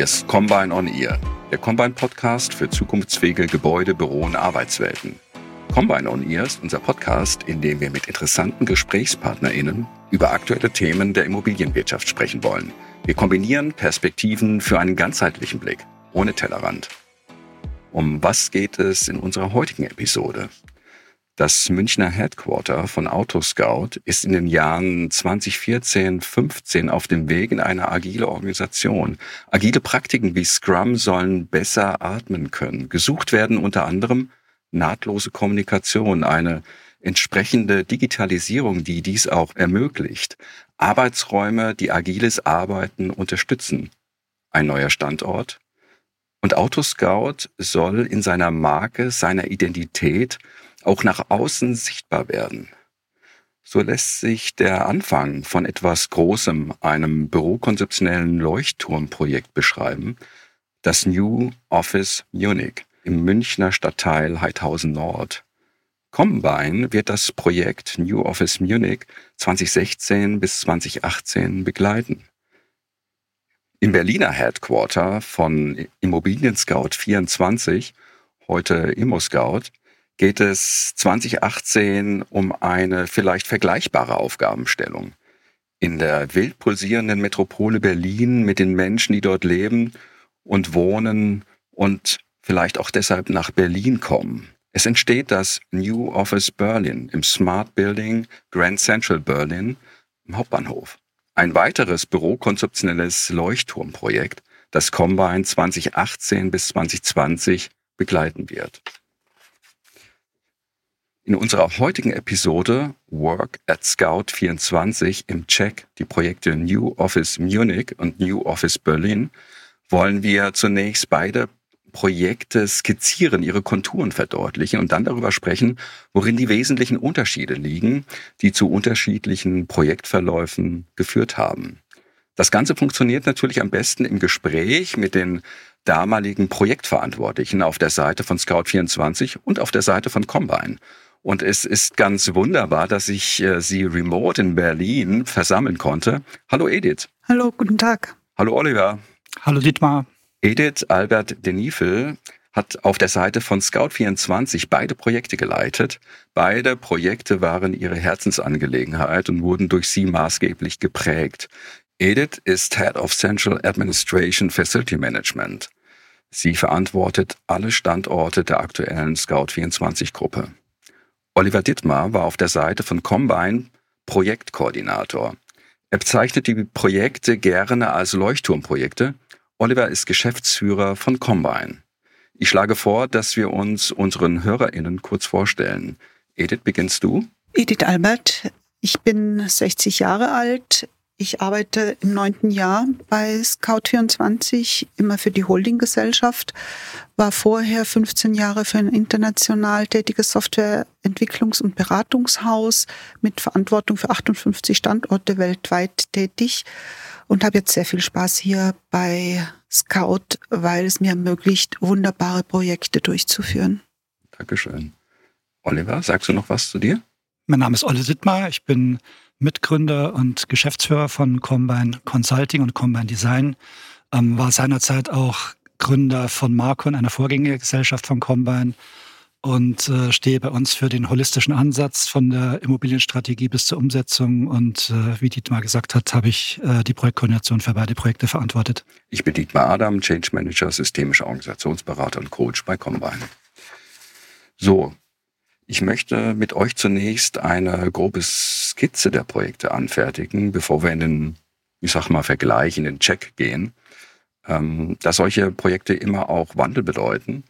Hier ist Combine on Ear, der Combine Podcast für zukunftsfähige Gebäude, Büro und Arbeitswelten. Combine on Ear ist unser Podcast, in dem wir mit interessanten GesprächspartnerInnen über aktuelle Themen der Immobilienwirtschaft sprechen wollen. Wir kombinieren Perspektiven für einen ganzheitlichen Blick, ohne Tellerrand. Um was geht es in unserer heutigen Episode? Das Münchner Headquarter von Autoscout ist in den Jahren 2014, 15 auf dem Weg in eine agile Organisation. Agile Praktiken wie Scrum sollen besser atmen können. Gesucht werden unter anderem nahtlose Kommunikation, eine entsprechende Digitalisierung, die dies auch ermöglicht, Arbeitsräume, die agiles Arbeiten unterstützen, ein neuer Standort. Und Autoscout soll in seiner Marke, seiner Identität auch nach außen sichtbar werden. So lässt sich der Anfang von etwas Großem, einem bürokonzeptionellen Leuchtturmprojekt beschreiben, das New Office Munich im Münchner Stadtteil Heidhausen Nord. Combine wird das Projekt New Office Munich 2016 bis 2018 begleiten. Im Berliner Headquarter von Immobilien Scout 24, heute ImmoScout, geht es 2018 um eine vielleicht vergleichbare Aufgabenstellung. In der wild pulsierenden Metropole Berlin mit den Menschen, die dort leben und wohnen und vielleicht auch deshalb nach Berlin kommen. Es entsteht das New Office Berlin im Smart Building Grand Central Berlin im Hauptbahnhof. Ein weiteres bürokonzeptionelles Leuchtturmprojekt, das Combine 2018 bis 2020 begleiten wird. In unserer heutigen Episode Work at Scout 24 im Check die Projekte New Office Munich und New Office Berlin wollen wir zunächst beide Projekte skizzieren, ihre Konturen verdeutlichen und dann darüber sprechen, worin die wesentlichen Unterschiede liegen, die zu unterschiedlichen Projektverläufen geführt haben. Das Ganze funktioniert natürlich am besten im Gespräch mit den damaligen Projektverantwortlichen auf der Seite von Scout24 und auf der Seite von Combine. Und es ist ganz wunderbar, dass ich äh, Sie remote in Berlin versammeln konnte. Hallo Edith. Hallo, guten Tag. Hallo Oliver. Hallo Dietmar. Edith Albert Denifel hat auf der Seite von Scout24 beide Projekte geleitet. Beide Projekte waren ihre Herzensangelegenheit und wurden durch sie maßgeblich geprägt. Edith ist Head of Central Administration Facility Management. Sie verantwortet alle Standorte der aktuellen Scout24-Gruppe. Oliver Dittmar war auf der Seite von Combine Projektkoordinator. Er bezeichnet die Projekte gerne als Leuchtturmprojekte. Oliver ist Geschäftsführer von Combine. Ich schlage vor, dass wir uns unseren HörerInnen kurz vorstellen. Edith, beginnst du? Edith Albert. Ich bin 60 Jahre alt, ich arbeite im neunten Jahr bei Scout24, immer für die Holdinggesellschaft, war vorher 15 Jahre für ein international tätiges Softwareentwicklungs- und Beratungshaus mit Verantwortung für 58 Standorte weltweit tätig und habe jetzt sehr viel Spaß hier bei Scout, weil es mir ermöglicht, wunderbare Projekte durchzuführen. Dankeschön. Oliver, sagst du noch was zu dir? Mein Name ist Olle Sittmar. Ich bin Mitgründer und Geschäftsführer von Combine Consulting und Combine Design, ähm, war seinerzeit auch Gründer von Marcon, einer Vorgängergesellschaft von Combine und äh, stehe bei uns für den holistischen Ansatz von der Immobilienstrategie bis zur Umsetzung. Und äh, wie Dietmar gesagt hat, habe ich äh, die Projektkoordination für beide Projekte verantwortet. Ich bin Dietmar Adam, Change Manager, systemischer Organisationsberater und Coach bei Combine. So, ich möchte mit euch zunächst eine grobe Skizze der Projekte anfertigen, bevor wir in den, ich sag mal, Vergleich, in den Check gehen. Ähm, da solche Projekte immer auch Wandel bedeuten,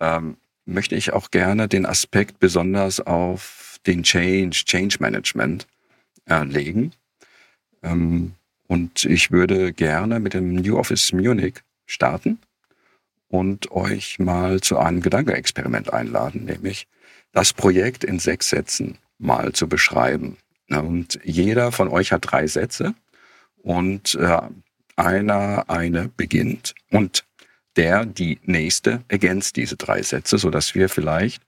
ähm, möchte ich auch gerne den Aspekt besonders auf den Change, Change Management äh, legen. Ähm, und ich würde gerne mit dem New Office Munich starten und euch mal zu einem Gedankenexperiment einladen, nämlich das Projekt in sechs Sätzen mal zu beschreiben. Und jeder von euch hat drei Sätze und äh, einer, eine beginnt und der, die nächste ergänzt diese drei Sätze, so dass wir vielleicht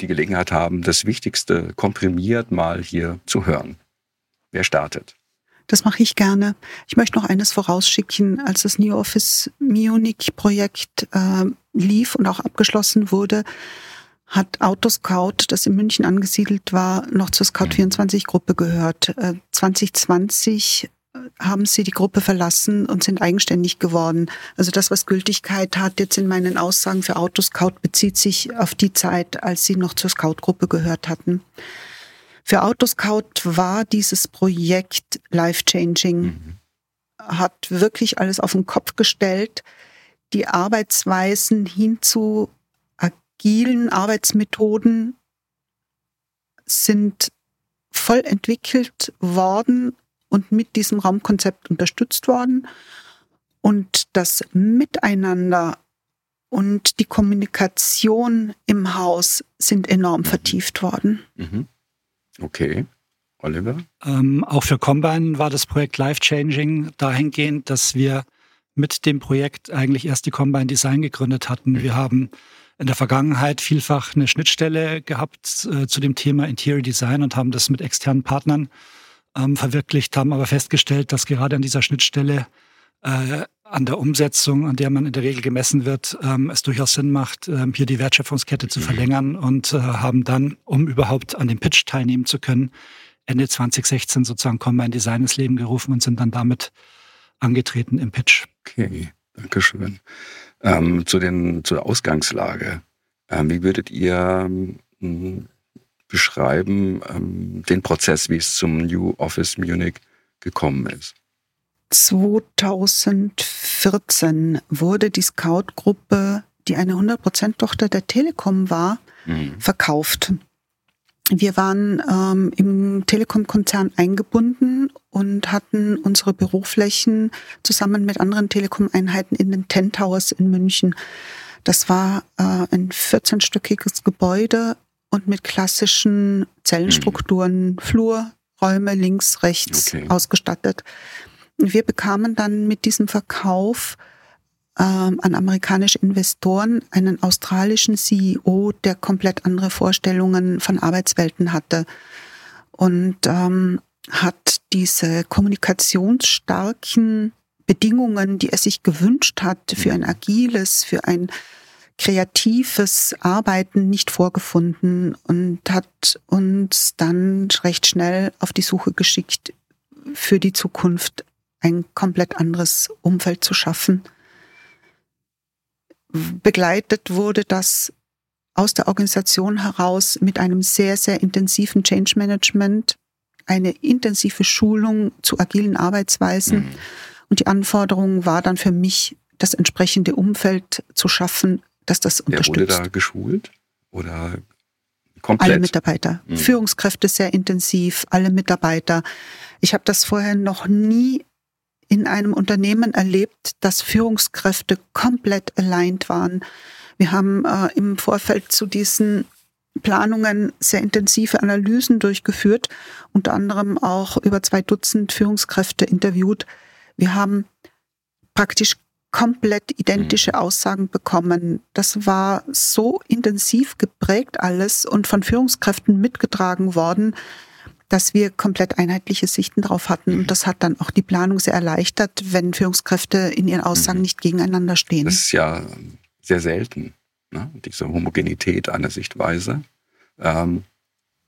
die Gelegenheit haben, das Wichtigste komprimiert mal hier zu hören. Wer startet? Das mache ich gerne. Ich möchte noch eines vorausschicken. Als das New Office Munich Projekt äh, lief und auch abgeschlossen wurde, hat Autoscout, das in München angesiedelt war, noch zur Scout24-Gruppe gehört. Äh, 2020 haben sie die Gruppe verlassen und sind eigenständig geworden. Also das, was Gültigkeit hat jetzt in meinen Aussagen für Autoscout, bezieht sich auf die Zeit, als sie noch zur Scout-Gruppe gehört hatten. Für Autoscout war dieses Projekt life-changing, mhm. hat wirklich alles auf den Kopf gestellt, die Arbeitsweisen hin zu agilen Arbeitsmethoden sind voll entwickelt worden und mit diesem Raumkonzept unterstützt worden. Und das Miteinander und die Kommunikation im Haus sind enorm vertieft worden. Mhm. Okay. Oliver? Ähm, auch für Combine war das Projekt life-changing dahingehend, dass wir mit dem Projekt eigentlich erst die Combine Design gegründet hatten. Mhm. Wir haben in der Vergangenheit vielfach eine Schnittstelle gehabt äh, zu dem Thema Interior Design und haben das mit externen Partnern ähm, verwirklicht, haben aber festgestellt, dass gerade an dieser Schnittstelle äh, an der Umsetzung, an der man in der Regel gemessen wird, ähm, es durchaus Sinn macht, ähm, hier die Wertschöpfungskette zu mhm. verlängern und äh, haben dann, um überhaupt an dem Pitch teilnehmen zu können, Ende 2016 sozusagen Combine Design ins Leben gerufen und sind dann damit angetreten im Pitch. Okay, danke schön. Ähm, zu den, zur Ausgangslage. Ähm, wie würdet ihr ähm, beschreiben, ähm, den Prozess, wie es zum New Office Munich gekommen ist? 2014 wurde die Scout-Gruppe, die eine 100%-Tochter der Telekom war, mhm. verkauft. Wir waren ähm, im Telekom-Konzern eingebunden und hatten unsere Büroflächen zusammen mit anderen Telekom-Einheiten in den Ten Towers in München. Das war äh, ein 14-stöckiges Gebäude und mit klassischen Zellenstrukturen, mhm. Flur, Räume links, rechts okay. ausgestattet. Wir bekamen dann mit diesem Verkauf an amerikanische Investoren einen australischen CEO, der komplett andere Vorstellungen von Arbeitswelten hatte und ähm, hat diese kommunikationsstarken Bedingungen, die er sich gewünscht hat für ein agiles, für ein kreatives Arbeiten nicht vorgefunden und hat uns dann recht schnell auf die Suche geschickt, für die Zukunft ein komplett anderes Umfeld zu schaffen. Begleitet wurde das aus der Organisation heraus mit einem sehr, sehr intensiven Change Management, eine intensive Schulung zu agilen Arbeitsweisen. Mhm. Und die Anforderung war dann für mich, das entsprechende Umfeld zu schaffen, dass das unterstützt. Wer wurde da geschult? Oder komplett? Alle Mitarbeiter. Mhm. Führungskräfte sehr intensiv, alle Mitarbeiter. Ich habe das vorher noch nie in einem Unternehmen erlebt, dass Führungskräfte komplett aligned waren. Wir haben äh, im Vorfeld zu diesen Planungen sehr intensive Analysen durchgeführt, unter anderem auch über zwei Dutzend Führungskräfte interviewt. Wir haben praktisch komplett identische mhm. Aussagen bekommen. Das war so intensiv geprägt alles und von Führungskräften mitgetragen worden, dass wir komplett einheitliche Sichten drauf hatten. Und das hat dann auch die Planung sehr erleichtert, wenn Führungskräfte in ihren Aussagen mhm. nicht gegeneinander stehen. Das ist ja sehr selten, ne? diese Homogenität einer Sichtweise. Ähm,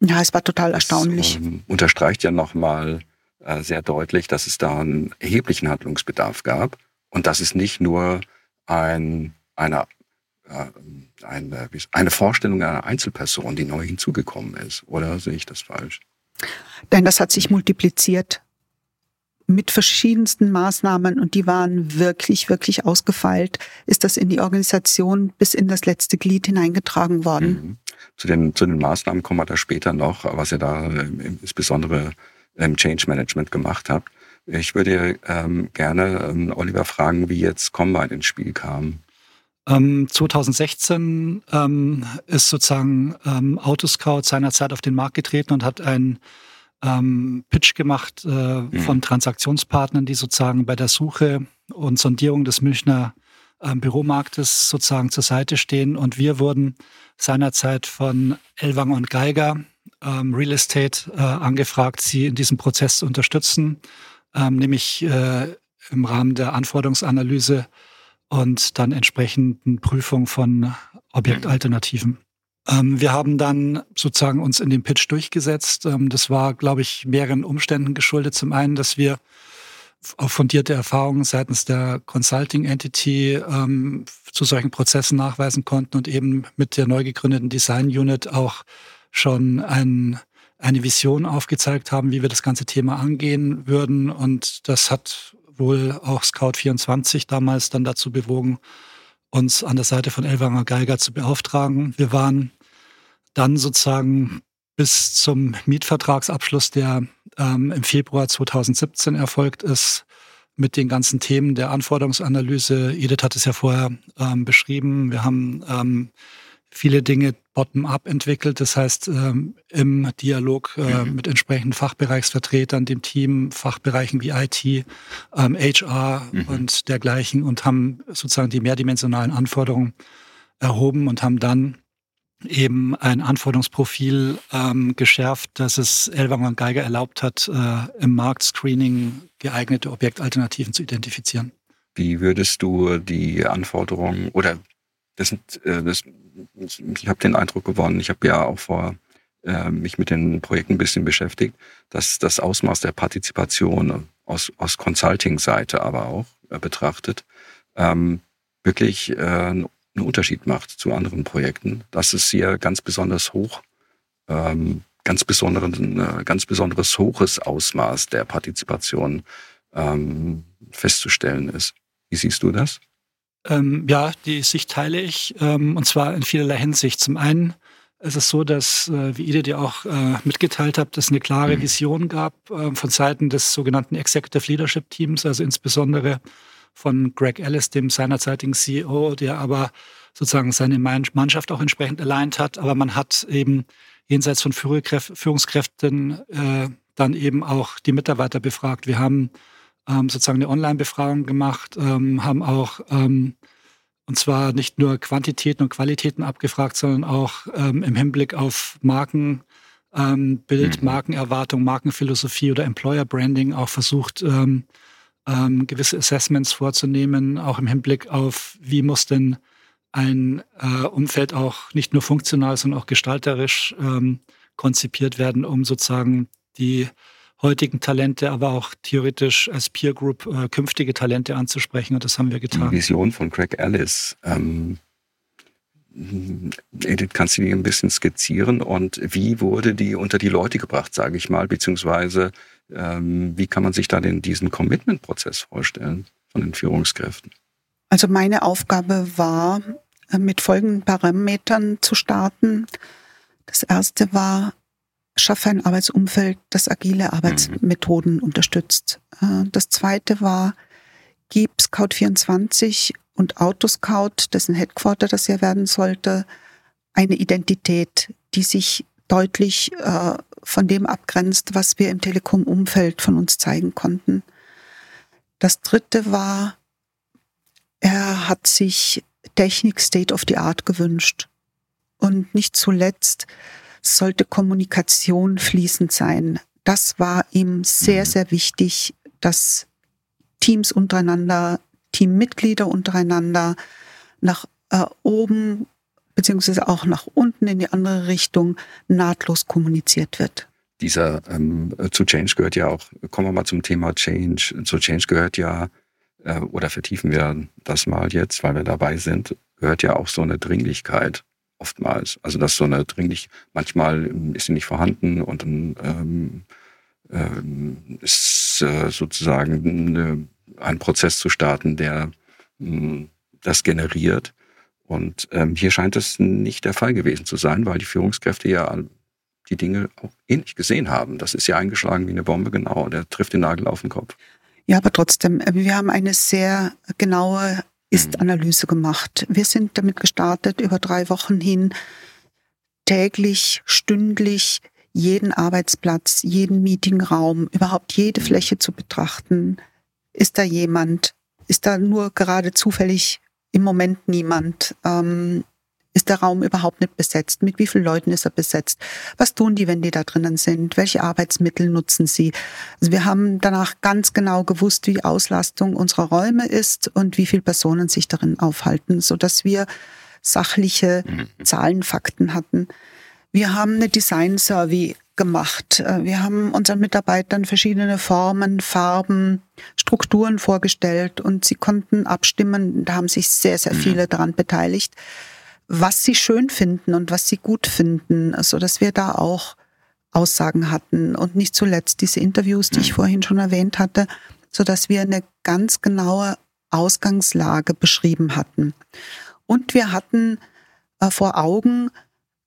ja, es war total erstaunlich. Das, ähm, unterstreicht ja nochmal äh, sehr deutlich, dass es da einen erheblichen Handlungsbedarf gab und das ist nicht nur ein, eine, äh, eine, eine Vorstellung einer Einzelperson, die neu hinzugekommen ist. Oder sehe ich das falsch? Denn das hat sich multipliziert mit verschiedensten Maßnahmen und die waren wirklich, wirklich ausgefeilt, ist das in die Organisation bis in das letzte Glied hineingetragen worden. Mhm. Zu, den, zu den Maßnahmen kommen wir da später noch, was ihr da insbesondere im Change Management gemacht habt. Ich würde ähm, gerne ähm, Oliver fragen, wie jetzt Combine ins Spiel kam. Ähm, 2016 ähm, ist sozusagen ähm, Autoscout seinerzeit auf den Markt getreten und hat einen ähm, Pitch gemacht äh, mhm. von Transaktionspartnern, die sozusagen bei der Suche und Sondierung des Münchner ähm, Büromarktes sozusagen zur Seite stehen. Und wir wurden seinerzeit von Elwang und Geiger ähm, Real Estate äh, angefragt, sie in diesem Prozess zu unterstützen nämlich äh, im Rahmen der Anforderungsanalyse und dann entsprechenden Prüfung von Objektalternativen. Ähm, wir haben dann sozusagen uns in den Pitch durchgesetzt. Ähm, das war, glaube ich, mehreren Umständen geschuldet. Zum einen, dass wir auch fundierte Erfahrungen seitens der Consulting Entity ähm, zu solchen Prozessen nachweisen konnten und eben mit der neu gegründeten Design Unit auch schon ein, eine Vision aufgezeigt haben, wie wir das ganze Thema angehen würden. Und das hat wohl auch Scout24 damals dann dazu bewogen, uns an der Seite von Elwanger Geiger zu beauftragen. Wir waren dann sozusagen bis zum Mietvertragsabschluss, der ähm, im Februar 2017 erfolgt ist, mit den ganzen Themen der Anforderungsanalyse. Edith hat es ja vorher ähm, beschrieben. Wir haben ähm, viele Dinge bottom-up entwickelt. Das heißt, ähm, im Dialog äh, mhm. mit entsprechenden Fachbereichsvertretern, dem Team, Fachbereichen wie IT, ähm, HR mhm. und dergleichen und haben sozusagen die mehrdimensionalen Anforderungen erhoben und haben dann eben ein Anforderungsprofil ähm, geschärft, das es Elwanger und Geiger erlaubt hat, äh, im Marktscreening geeignete Objektalternativen zu identifizieren. Wie würdest du die Anforderungen oder das äh, das, ich habe den Eindruck gewonnen, ich habe ja auch vor äh, mich mit den Projekten ein bisschen beschäftigt, dass das Ausmaß der Partizipation aus, aus Consulting-Seite aber auch äh, betrachtet, ähm, wirklich äh, einen Unterschied macht zu anderen Projekten. Das ist hier ganz besonders hoch, ähm, ganz, besonderen, äh, ganz besonderes hohes Ausmaß der Partizipation ähm, festzustellen ist. Wie siehst du das? Ähm, ja, die Sicht teile ich, ähm, und zwar in vielerlei Hinsicht. Zum einen ist es so, dass, äh, wie ihr dir auch äh, mitgeteilt habt, es eine klare mhm. Vision gab äh, von Seiten des sogenannten Executive Leadership Teams, also insbesondere von Greg Ellis, dem seinerzeitigen CEO, der aber sozusagen seine Mannschaft auch entsprechend alleint hat. Aber man hat eben jenseits von Führungskräften äh, dann eben auch die Mitarbeiter befragt. Wir haben ähm, sozusagen eine Online-Befragung gemacht, ähm, haben auch ähm, und zwar nicht nur Quantitäten und Qualitäten abgefragt, sondern auch ähm, im Hinblick auf Markenbild, ähm, mhm. Markenerwartung, Markenphilosophie oder Employer Branding auch versucht, ähm, gewisse Assessments vorzunehmen, auch im Hinblick auf, wie muss denn ein äh, Umfeld auch nicht nur funktional, sondern auch gestalterisch konzipiert werden, um sozusagen die heutigen Talente, aber auch theoretisch als Peer Group äh, künftige Talente anzusprechen. Und das haben wir getan. Die Vision von Craig Ellis. Ähm, Edith, kannst du die ein bisschen skizzieren? Und wie wurde die unter die Leute gebracht, sage ich mal? Beziehungsweise ähm, wie kann man sich da den, diesen Commitment-Prozess vorstellen von den Führungskräften? Also meine Aufgabe war, äh, mit folgenden Parametern zu starten. Das erste war, schaffe ein Arbeitsumfeld, das agile Arbeitsmethoden mhm. unterstützt. Äh, das zweite war, gib Scout24 und Autoscout, dessen Headquarter das ja werden sollte, eine Identität, die sich deutlich äh, von dem abgrenzt, was wir im Telekom-Umfeld von uns zeigen konnten. Das dritte war, er hat sich Technik State of the Art gewünscht. Und nicht zuletzt sollte Kommunikation fließend sein. Das war ihm sehr, mhm. sehr wichtig, dass Teams untereinander, Teammitglieder untereinander nach äh, oben beziehungsweise auch nach unten in die andere Richtung nahtlos kommuniziert wird. Dieser ähm, zu Change gehört ja auch, kommen wir mal zum Thema Change. Zu Change gehört ja, äh, oder vertiefen wir das mal jetzt, weil wir dabei sind, gehört ja auch so eine Dringlichkeit oftmals. Also dass so eine dringlich, manchmal ist sie nicht vorhanden und dann ähm, ähm, ist äh, sozusagen eine, ein Prozess zu starten, der mh, hm, das generiert. Und ähm, hier scheint es nicht der Fall gewesen zu sein, weil die Führungskräfte ja die Dinge auch ähnlich gesehen haben. Das ist ja eingeschlagen wie eine Bombe, genau. Der trifft den Nagel auf den Kopf. Ja, aber trotzdem, äh, wir haben eine sehr genaue Ist-Analyse gemacht. Wir sind damit gestartet, über drei Wochen hin täglich, stündlich jeden Arbeitsplatz, jeden Meetingraum, überhaupt jede Fläche zu betrachten. Ist da jemand? Ist da nur gerade zufällig im Moment niemand. Ähm, ist der Raum überhaupt nicht besetzt? Mit wie vielen Leuten ist er besetzt? Was tun die, wenn die da drinnen sind? Welche Arbeitsmittel nutzen sie? Also wir haben danach ganz genau gewusst, wie Auslastung unserer Räume ist und wie viele Personen sich darin aufhalten, so dass wir sachliche mhm. Zahlen, Fakten hatten. Wir haben eine Design Survey gemacht. Äh, wir haben unseren Mitarbeitern verschiedene Formen, Farben, Strukturen vorgestellt und sie konnten abstimmen. Da haben sich sehr, sehr mhm. viele daran beteiligt was sie schön finden und was sie gut finden, so dass wir da auch Aussagen hatten und nicht zuletzt diese Interviews, die ich vorhin schon erwähnt hatte, so dass wir eine ganz genaue Ausgangslage beschrieben hatten. Und wir hatten äh, vor Augen,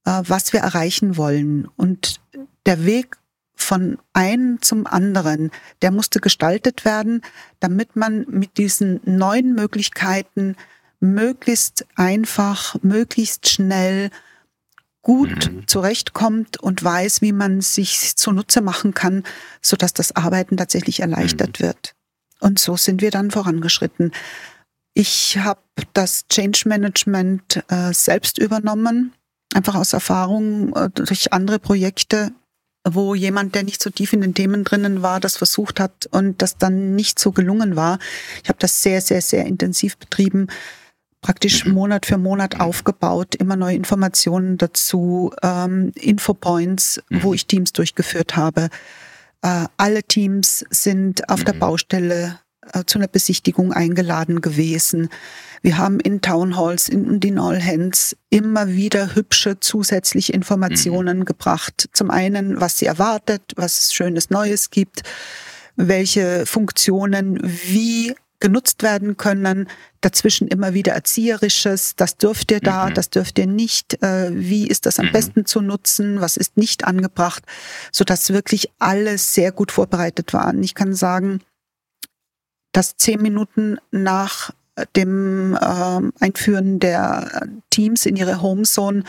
äh, was wir erreichen wollen. Und der Weg von einem zum anderen, der musste gestaltet werden, damit man mit diesen neuen Möglichkeiten möglichst einfach, möglichst schnell gut mhm. zurechtkommt und weiß, wie man sich zunutze machen kann, so dass das Arbeiten tatsächlich erleichtert mhm. wird. Und so sind wir dann vorangeschritten. Ich habe das Change Management äh, selbst übernommen, einfach aus Erfahrung äh, durch andere Projekte, wo jemand, der nicht so tief in den Themen drinnen war, das versucht hat und das dann nicht so gelungen war. Ich habe das sehr, sehr, sehr intensiv betrieben praktisch Monat für Monat aufgebaut, immer neue Informationen dazu, ähm, Infopoints, wo mhm. ich Teams durchgeführt habe. Äh, alle Teams sind auf der mhm. Baustelle äh, zu einer Besichtigung eingeladen gewesen. Wir haben in Townhalls und in All Hands immer wieder hübsche zusätzliche Informationen mhm. gebracht. Zum einen, was sie erwartet, was es Schönes Neues gibt, welche Funktionen wie genutzt werden können. Dazwischen immer wieder Erzieherisches, das dürft ihr da, mhm. das dürft ihr nicht. Äh, wie ist das am mhm. besten zu nutzen? Was ist nicht angebracht? Sodass wirklich alles sehr gut vorbereitet waren. Ich kann sagen, dass zehn Minuten nach dem äh, Einführen der Teams in ihre Homezone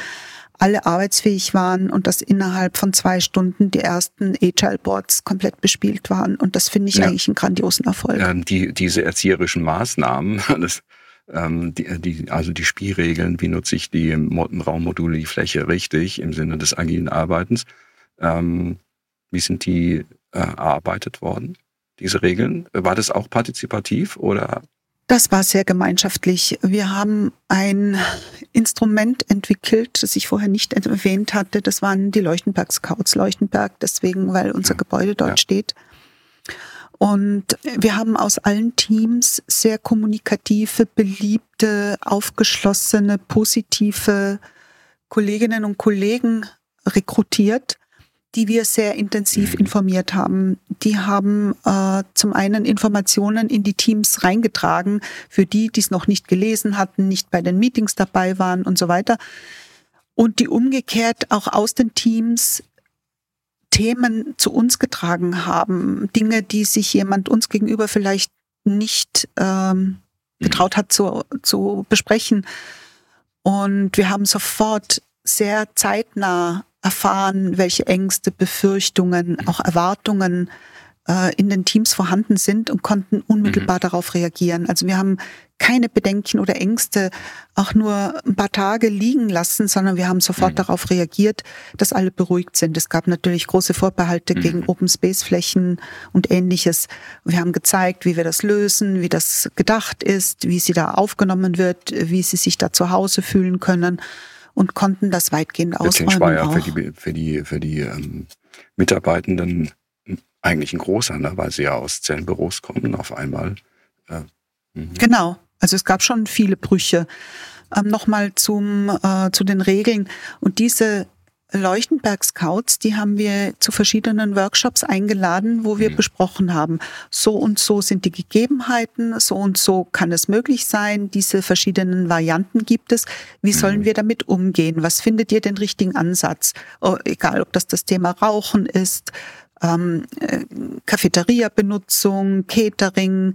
alle arbeitsfähig waren und dass innerhalb von zwei Stunden die ersten Agile Boards komplett bespielt waren. Und das finde ich ja. eigentlich einen grandiosen Erfolg. Ähm, die, diese erzieherischen Maßnahmen, das, ähm, die, die, also die Spielregeln, wie nutze ich die Raummodule, die Fläche richtig im Sinne des agilen Arbeitens, ähm, wie sind die äh, erarbeitet worden? Diese Regeln, war das auch partizipativ oder das war sehr gemeinschaftlich. Wir haben ein Instrument entwickelt, das ich vorher nicht erwähnt hatte. Das waren die Leuchtenberg Scouts. Leuchtenberg deswegen, weil unser Gebäude dort ja. steht. Und wir haben aus allen Teams sehr kommunikative, beliebte, aufgeschlossene, positive Kolleginnen und Kollegen rekrutiert die wir sehr intensiv mhm. informiert haben. Die haben äh, zum einen Informationen in die Teams reingetragen, für die, die es noch nicht gelesen hatten, nicht bei den Meetings dabei waren und so weiter. Und die umgekehrt auch aus den Teams Themen zu uns getragen haben, Dinge, die sich jemand uns gegenüber vielleicht nicht ähm, getraut hat zu, zu besprechen. Und wir haben sofort sehr zeitnah erfahren, welche Ängste, Befürchtungen, auch Erwartungen äh, in den Teams vorhanden sind und konnten unmittelbar mhm. darauf reagieren. Also wir haben keine Bedenken oder Ängste auch nur ein paar Tage liegen lassen, sondern wir haben sofort mhm. darauf reagiert, dass alle beruhigt sind. Es gab natürlich große Vorbehalte mhm. gegen Open Space Flächen und ähnliches. Wir haben gezeigt, wie wir das lösen, wie das gedacht ist, wie sie da aufgenommen wird, wie sie sich da zu Hause fühlen können und konnten das weitgehend ausräumen. Der war ja für die, für die, für die ähm, Mitarbeitenden eigentlich ein großer, ne? weil sie ja aus Zellenbüros kommen auf einmal. Äh, mhm. genau, also es gab schon viele Brüche. Ähm, Nochmal zum, äh, zu den Regeln. Und diese Leuchtenberg Scouts, die haben wir zu verschiedenen Workshops eingeladen, wo wir mhm. besprochen haben, so und so sind die Gegebenheiten, so und so kann es möglich sein, diese verschiedenen Varianten gibt es. Wie sollen mhm. wir damit umgehen? Was findet ihr den richtigen Ansatz? Oh, egal, ob das das Thema Rauchen ist, ähm, äh, Cafeteria-Benutzung, Catering,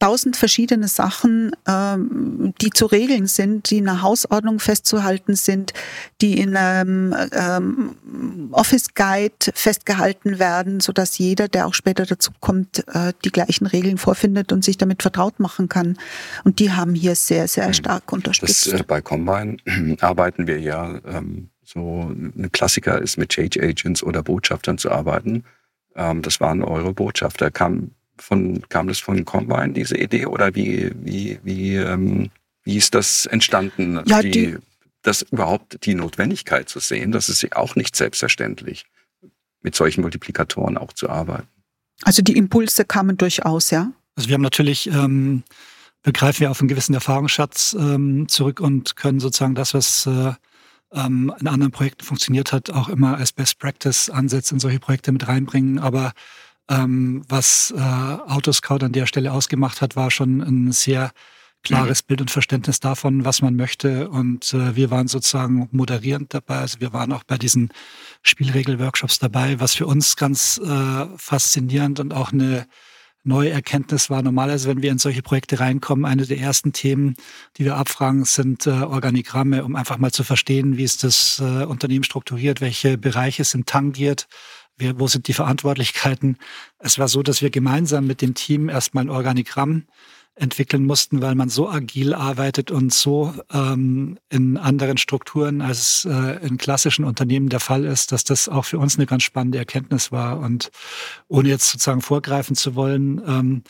tausend verschiedene Sachen, ähm, die zu regeln sind, die in einer Hausordnung festzuhalten sind, die in einem ähm, Office Guide festgehalten werden, so dass jeder, der auch später dazu kommt, äh, die gleichen Regeln vorfindet und sich damit vertraut machen kann. Und die haben hier sehr, sehr hm. stark unterstützt. Das, äh, bei Combine arbeiten wir ja ähm, so ein Klassiker ist mit Change Agents oder Botschaftern zu arbeiten. Ähm, das waren eure Botschafter. Kam von, kam das von Combine, diese Idee? Oder wie, wie, wie, ähm, wie ist das entstanden? Ja, die, die, das überhaupt die Notwendigkeit zu sehen, das ist ja auch nicht selbstverständlich, mit solchen Multiplikatoren auch zu arbeiten. Also die Impulse kamen durchaus, ja. Also wir haben natürlich, ähm, begreifen wir auf einen gewissen Erfahrungsschatz ähm, zurück und können sozusagen das, was äh, ähm, in anderen Projekten funktioniert hat, auch immer als Best Practice Ansätze in solche Projekte mit reinbringen. Aber ähm, was äh, Autoscout an der Stelle ausgemacht hat, war schon ein sehr klares. Bild und Verständnis davon, was man möchte. Und äh, wir waren sozusagen moderierend dabei. Also wir waren auch bei diesen Spielregel-Workshops dabei, was für uns ganz äh, faszinierend und auch eine neue Erkenntnis war. Normalerweise, wenn wir in solche Projekte reinkommen, eine der ersten Themen, die wir abfragen, sind äh, Organigramme, um einfach mal zu verstehen, wie ist das äh, Unternehmen strukturiert, welche Bereiche sind tangiert wir, wo sind die Verantwortlichkeiten? Es war so, dass wir gemeinsam mit dem Team erstmal ein Organigramm entwickeln mussten, weil man so agil arbeitet und so ähm, in anderen Strukturen, als äh, in klassischen Unternehmen der Fall ist, dass das auch für uns eine ganz spannende Erkenntnis war. Und ohne jetzt sozusagen vorgreifen zu wollen, ähm,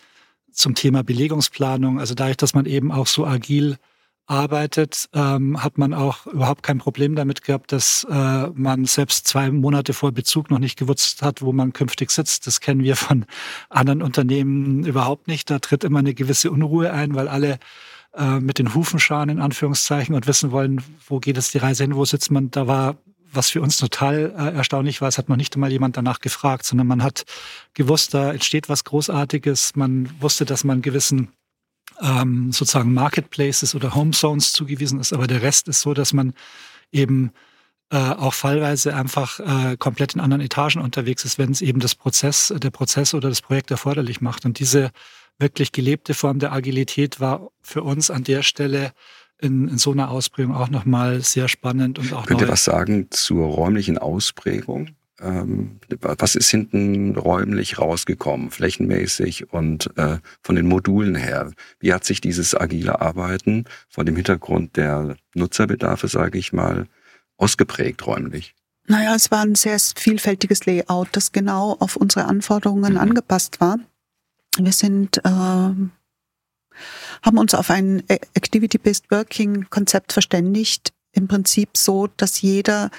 zum Thema Belegungsplanung, also dadurch, dass man eben auch so agil arbeitet, ähm, hat man auch überhaupt kein Problem damit gehabt, dass äh, man selbst zwei Monate vor Bezug noch nicht gewusst hat, wo man künftig sitzt. Das kennen wir von anderen Unternehmen überhaupt nicht. Da tritt immer eine gewisse Unruhe ein, weil alle äh, mit den Hufen scharen, in Anführungszeichen, und wissen wollen, wo geht es die Reise hin, wo sitzt man. Da war was für uns total äh, erstaunlich war, es hat noch nicht einmal jemand danach gefragt, sondern man hat gewusst, da entsteht was Großartiges. Man wusste, dass man gewissen ähm, sozusagen Marketplaces oder Home Zones zugewiesen ist, aber der Rest ist so, dass man eben äh, auch fallweise einfach äh, komplett in anderen Etagen unterwegs ist, wenn es eben das Prozess, der Prozess oder das Projekt erforderlich macht. Und diese wirklich gelebte Form der Agilität war für uns an der Stelle in, in so einer Ausprägung auch nochmal sehr spannend und auch Könnt neu. ihr was sagen zur räumlichen Ausprägung? Ähm, was ist hinten räumlich rausgekommen, flächenmäßig und äh, von den Modulen her? Wie hat sich dieses agile Arbeiten von dem Hintergrund der Nutzerbedarfe, sage ich mal, ausgeprägt räumlich? Naja, es war ein sehr vielfältiges Layout, das genau auf unsere Anforderungen mhm. angepasst war. Wir sind äh, haben uns auf ein Activity-Based Working-Konzept verständigt. Im Prinzip so, dass jeder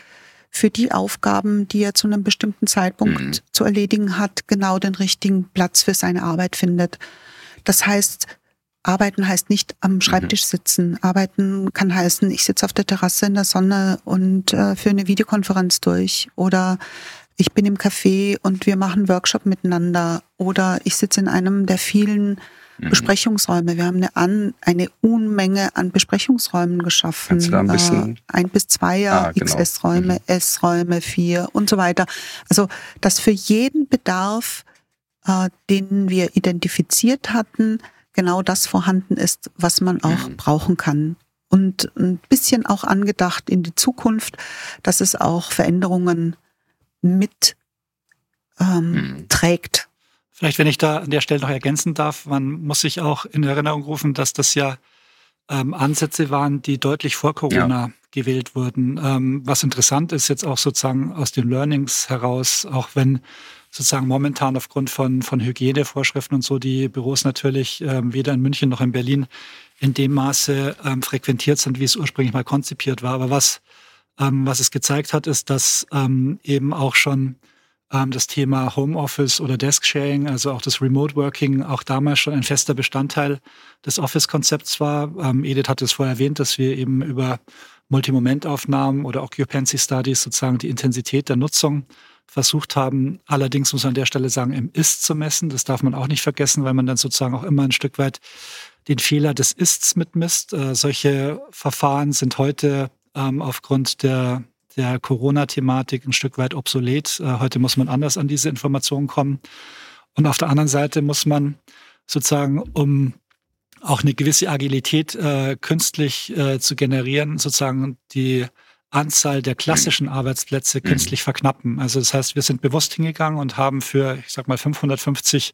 für die Aufgaben, die er zu einem bestimmten Zeitpunkt mhm. zu erledigen hat, genau den richtigen Platz für seine Arbeit findet. Das heißt, Arbeiten heißt nicht am mhm. Schreibtisch sitzen. Arbeiten kann heißen, ich sitze auf der Terrasse in der Sonne und äh, führe eine Videokonferenz durch. Oder ich bin im Café und wir machen Workshop miteinander. Oder ich sitze in einem der vielen Mhm. Besprechungsräume. Wir haben eine, an, eine Unmenge an Besprechungsräumen geschaffen. Kannst du da ein bisschen? Äh, ein bis zwei ah, genau. XS-Räume, mhm. S-Räume, vier und so weiter. Also, dass für jeden Bedarf, äh, den wir identifiziert hatten, genau das vorhanden ist, was man auch mhm. brauchen kann. Und ein bisschen auch angedacht in die Zukunft, dass es auch Veränderungen mit ähm, mhm. trägt. Vielleicht, wenn ich da an der Stelle noch ergänzen darf, man muss sich auch in Erinnerung rufen, dass das ja ähm, Ansätze waren, die deutlich vor Corona ja. gewählt wurden. Ähm, was interessant ist jetzt auch sozusagen aus den Learnings heraus, auch wenn sozusagen momentan aufgrund von, von Hygienevorschriften und so die Büros natürlich ähm, weder in München noch in Berlin in dem Maße ähm, frequentiert sind, wie es ursprünglich mal konzipiert war. Aber was, ähm, was es gezeigt hat, ist, dass ähm, eben auch schon ähm, das Thema Homeoffice oder Desk-Sharing, also auch das Remote Working, auch damals schon ein fester Bestandteil des Office-Konzepts war. Ähm, Edith hat es vorher erwähnt, dass wir eben über Multimomentaufnahmen oder Occupancy Studies sozusagen die Intensität der Nutzung versucht haben. Allerdings muss man an der Stelle sagen, im Ist zu messen. Das darf man auch nicht vergessen, weil man dann sozusagen auch immer ein Stück weit den Fehler des Ists mitmisst. Äh, solche Verfahren sind heute ähm, aufgrund der der Corona-Thematik ein Stück weit obsolet. Äh, heute muss man anders an diese Informationen kommen. Und auf der anderen Seite muss man sozusagen, um auch eine gewisse Agilität äh, künstlich äh, zu generieren, sozusagen die Anzahl der klassischen mhm. Arbeitsplätze mhm. künstlich verknappen. Also das heißt, wir sind bewusst hingegangen und haben für, ich sag mal, 550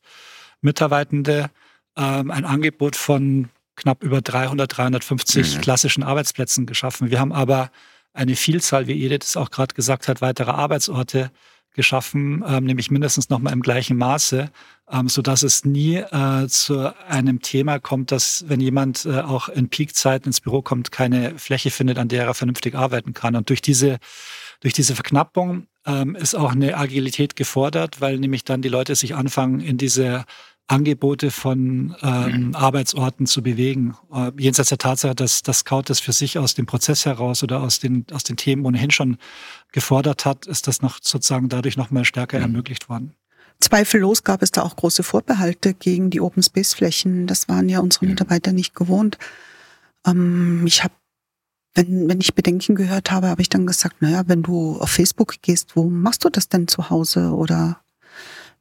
Mitarbeitende ähm, ein Angebot von knapp über 300, 350 mhm. klassischen Arbeitsplätzen geschaffen. Wir haben aber eine Vielzahl, wie Edith es auch gerade gesagt hat, weitere Arbeitsorte geschaffen, ähm, nämlich mindestens nochmal im gleichen Maße, ähm, so dass es nie äh, zu einem Thema kommt, dass wenn jemand äh, auch in Peakzeiten ins Büro kommt, keine Fläche findet, an der er vernünftig arbeiten kann. Und durch diese, durch diese Verknappung ähm, ist auch eine Agilität gefordert, weil nämlich dann die Leute sich anfangen, in diese Angebote von ähm, mhm. Arbeitsorten zu bewegen. Äh, jenseits der Tatsache, dass das Scout das für sich aus dem Prozess heraus oder aus den, aus den Themen ohnehin schon gefordert hat, ist das noch sozusagen dadurch noch mal stärker mhm. ermöglicht worden. Zweifellos gab es da auch große Vorbehalte gegen die Open Space Flächen. Das waren ja unsere Mitarbeiter nicht gewohnt. Ähm, ich habe, wenn, wenn ich Bedenken gehört habe, habe ich dann gesagt, naja, wenn du auf Facebook gehst, wo machst du das denn zu Hause? Oder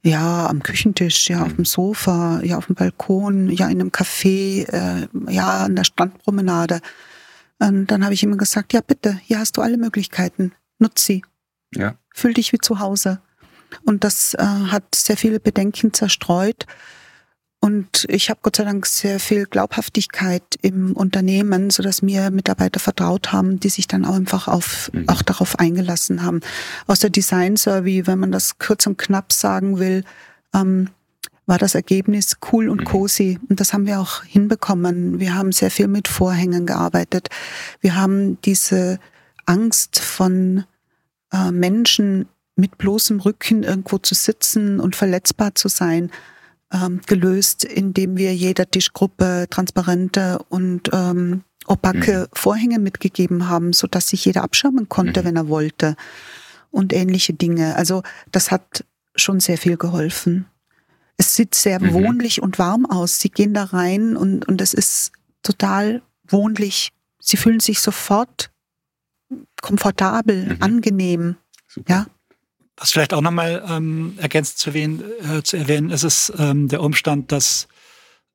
ja, am Küchentisch, ja, auf dem Sofa, ja, auf dem Balkon, ja, in einem Café, äh, ja, an der Strandpromenade. Und dann habe ich immer gesagt, ja, bitte, hier hast du alle Möglichkeiten. Nutz sie. Ja. Fühl dich wie zu Hause. Und das äh, hat sehr viele Bedenken zerstreut. Und ich habe Gott sei Dank sehr viel Glaubhaftigkeit im Unternehmen, so dass mir Mitarbeiter vertraut haben, die sich dann auch einfach auf, mhm. auch darauf eingelassen haben. Aus der Design Survey, wenn man das kurz und knapp sagen will, ähm, war das Ergebnis cool und mhm. cozy. Und das haben wir auch hinbekommen. Wir haben sehr viel mit Vorhängen gearbeitet. Wir haben diese Angst von äh, Menschen mit bloßem Rücken irgendwo zu sitzen und verletzbar zu sein, ähm, gelöst, indem wir jeder Tischgruppe transparente und ähm, opake mhm. Vorhänge mitgegeben haben, so dass sich jeder abschirmen konnte, mhm. wenn er wollte und ähnliche Dinge. Also das hat schon sehr viel geholfen. Es sieht sehr mhm. wohnlich und warm aus. Sie gehen da rein und, und es ist total wohnlich. Sie fühlen sich sofort komfortabel, mhm. angenehm. Super. Ja. Was vielleicht auch nochmal ähm, ergänzend zu erwähnen, äh, zu erwähnen ist es ähm, der Umstand, dass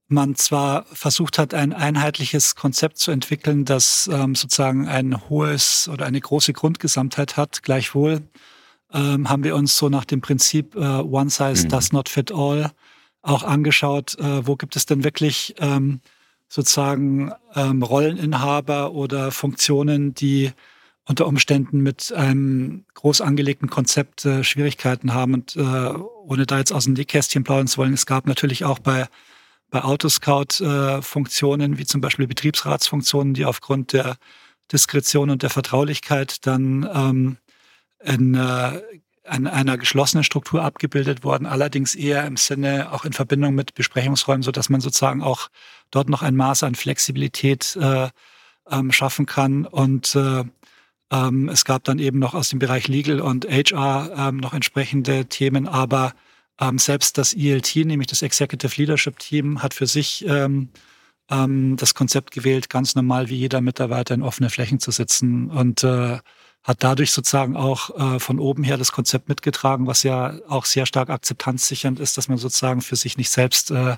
man zwar versucht hat, ein einheitliches Konzept zu entwickeln, das ähm, sozusagen ein hohes oder eine große Grundgesamtheit hat, gleichwohl ähm, haben wir uns so nach dem Prinzip äh, One Size mhm. Does Not Fit All auch angeschaut, äh, wo gibt es denn wirklich ähm, sozusagen ähm, Rolleninhaber oder Funktionen, die unter Umständen mit einem groß angelegten Konzept äh, Schwierigkeiten haben. Und äh, ohne da jetzt aus dem Nähkästchen plaudern zu wollen, es gab natürlich auch bei, bei Autoscout äh, Funktionen, wie zum Beispiel Betriebsratsfunktionen, die aufgrund der Diskretion und der Vertraulichkeit dann ähm, in, äh, in einer geschlossenen Struktur abgebildet worden, allerdings eher im Sinne auch in Verbindung mit Besprechungsräumen, so dass man sozusagen auch dort noch ein Maß an Flexibilität äh, ähm, schaffen kann und äh, ähm, es gab dann eben noch aus dem Bereich Legal und HR ähm, noch entsprechende Themen, aber ähm, selbst das ELT, nämlich das Executive Leadership Team, hat für sich ähm, ähm, das Konzept gewählt, ganz normal wie jeder Mitarbeiter in offene Flächen zu sitzen und äh, hat dadurch sozusagen auch äh, von oben her das Konzept mitgetragen, was ja auch sehr stark akzeptanzsichernd ist, dass man sozusagen für sich nicht selbst äh,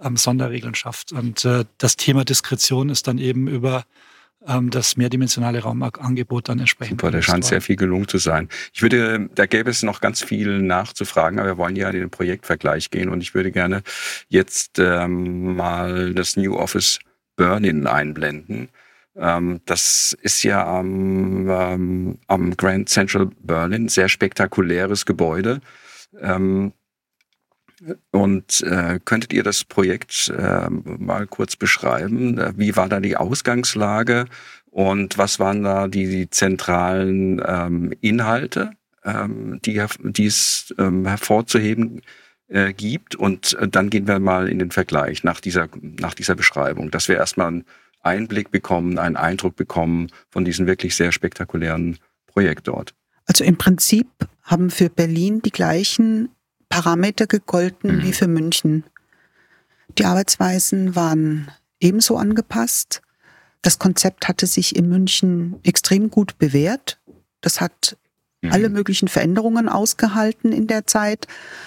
ähm, Sonderregeln schafft. Und äh, das Thema Diskretion ist dann eben über das mehrdimensionale Raumangebot dann entsprechend. Super, da scheint sehr viel gelungen zu sein. Ich würde, da gäbe es noch ganz viel nachzufragen, aber wir wollen ja in den Projektvergleich gehen und ich würde gerne jetzt ähm, mal das New Office Berlin einblenden. Ähm, das ist ja am, ähm, am Grand Central Berlin, sehr spektakuläres Gebäude. Ähm, und äh, könntet ihr das Projekt äh, mal kurz beschreiben? Wie war da die Ausgangslage und was waren da die, die zentralen ähm, Inhalte, ähm, die, die es ähm, hervorzuheben äh, gibt? Und äh, dann gehen wir mal in den Vergleich nach dieser, nach dieser Beschreibung, dass wir erstmal einen Einblick bekommen, einen Eindruck bekommen von diesem wirklich sehr spektakulären Projekt dort. Also im Prinzip haben für Berlin die gleichen Parameter gegolten mhm. wie für München. Die Arbeitsweisen waren ebenso angepasst. Das Konzept hatte sich in München extrem gut bewährt. Das hat mhm. alle möglichen Veränderungen ausgehalten in der Zeit.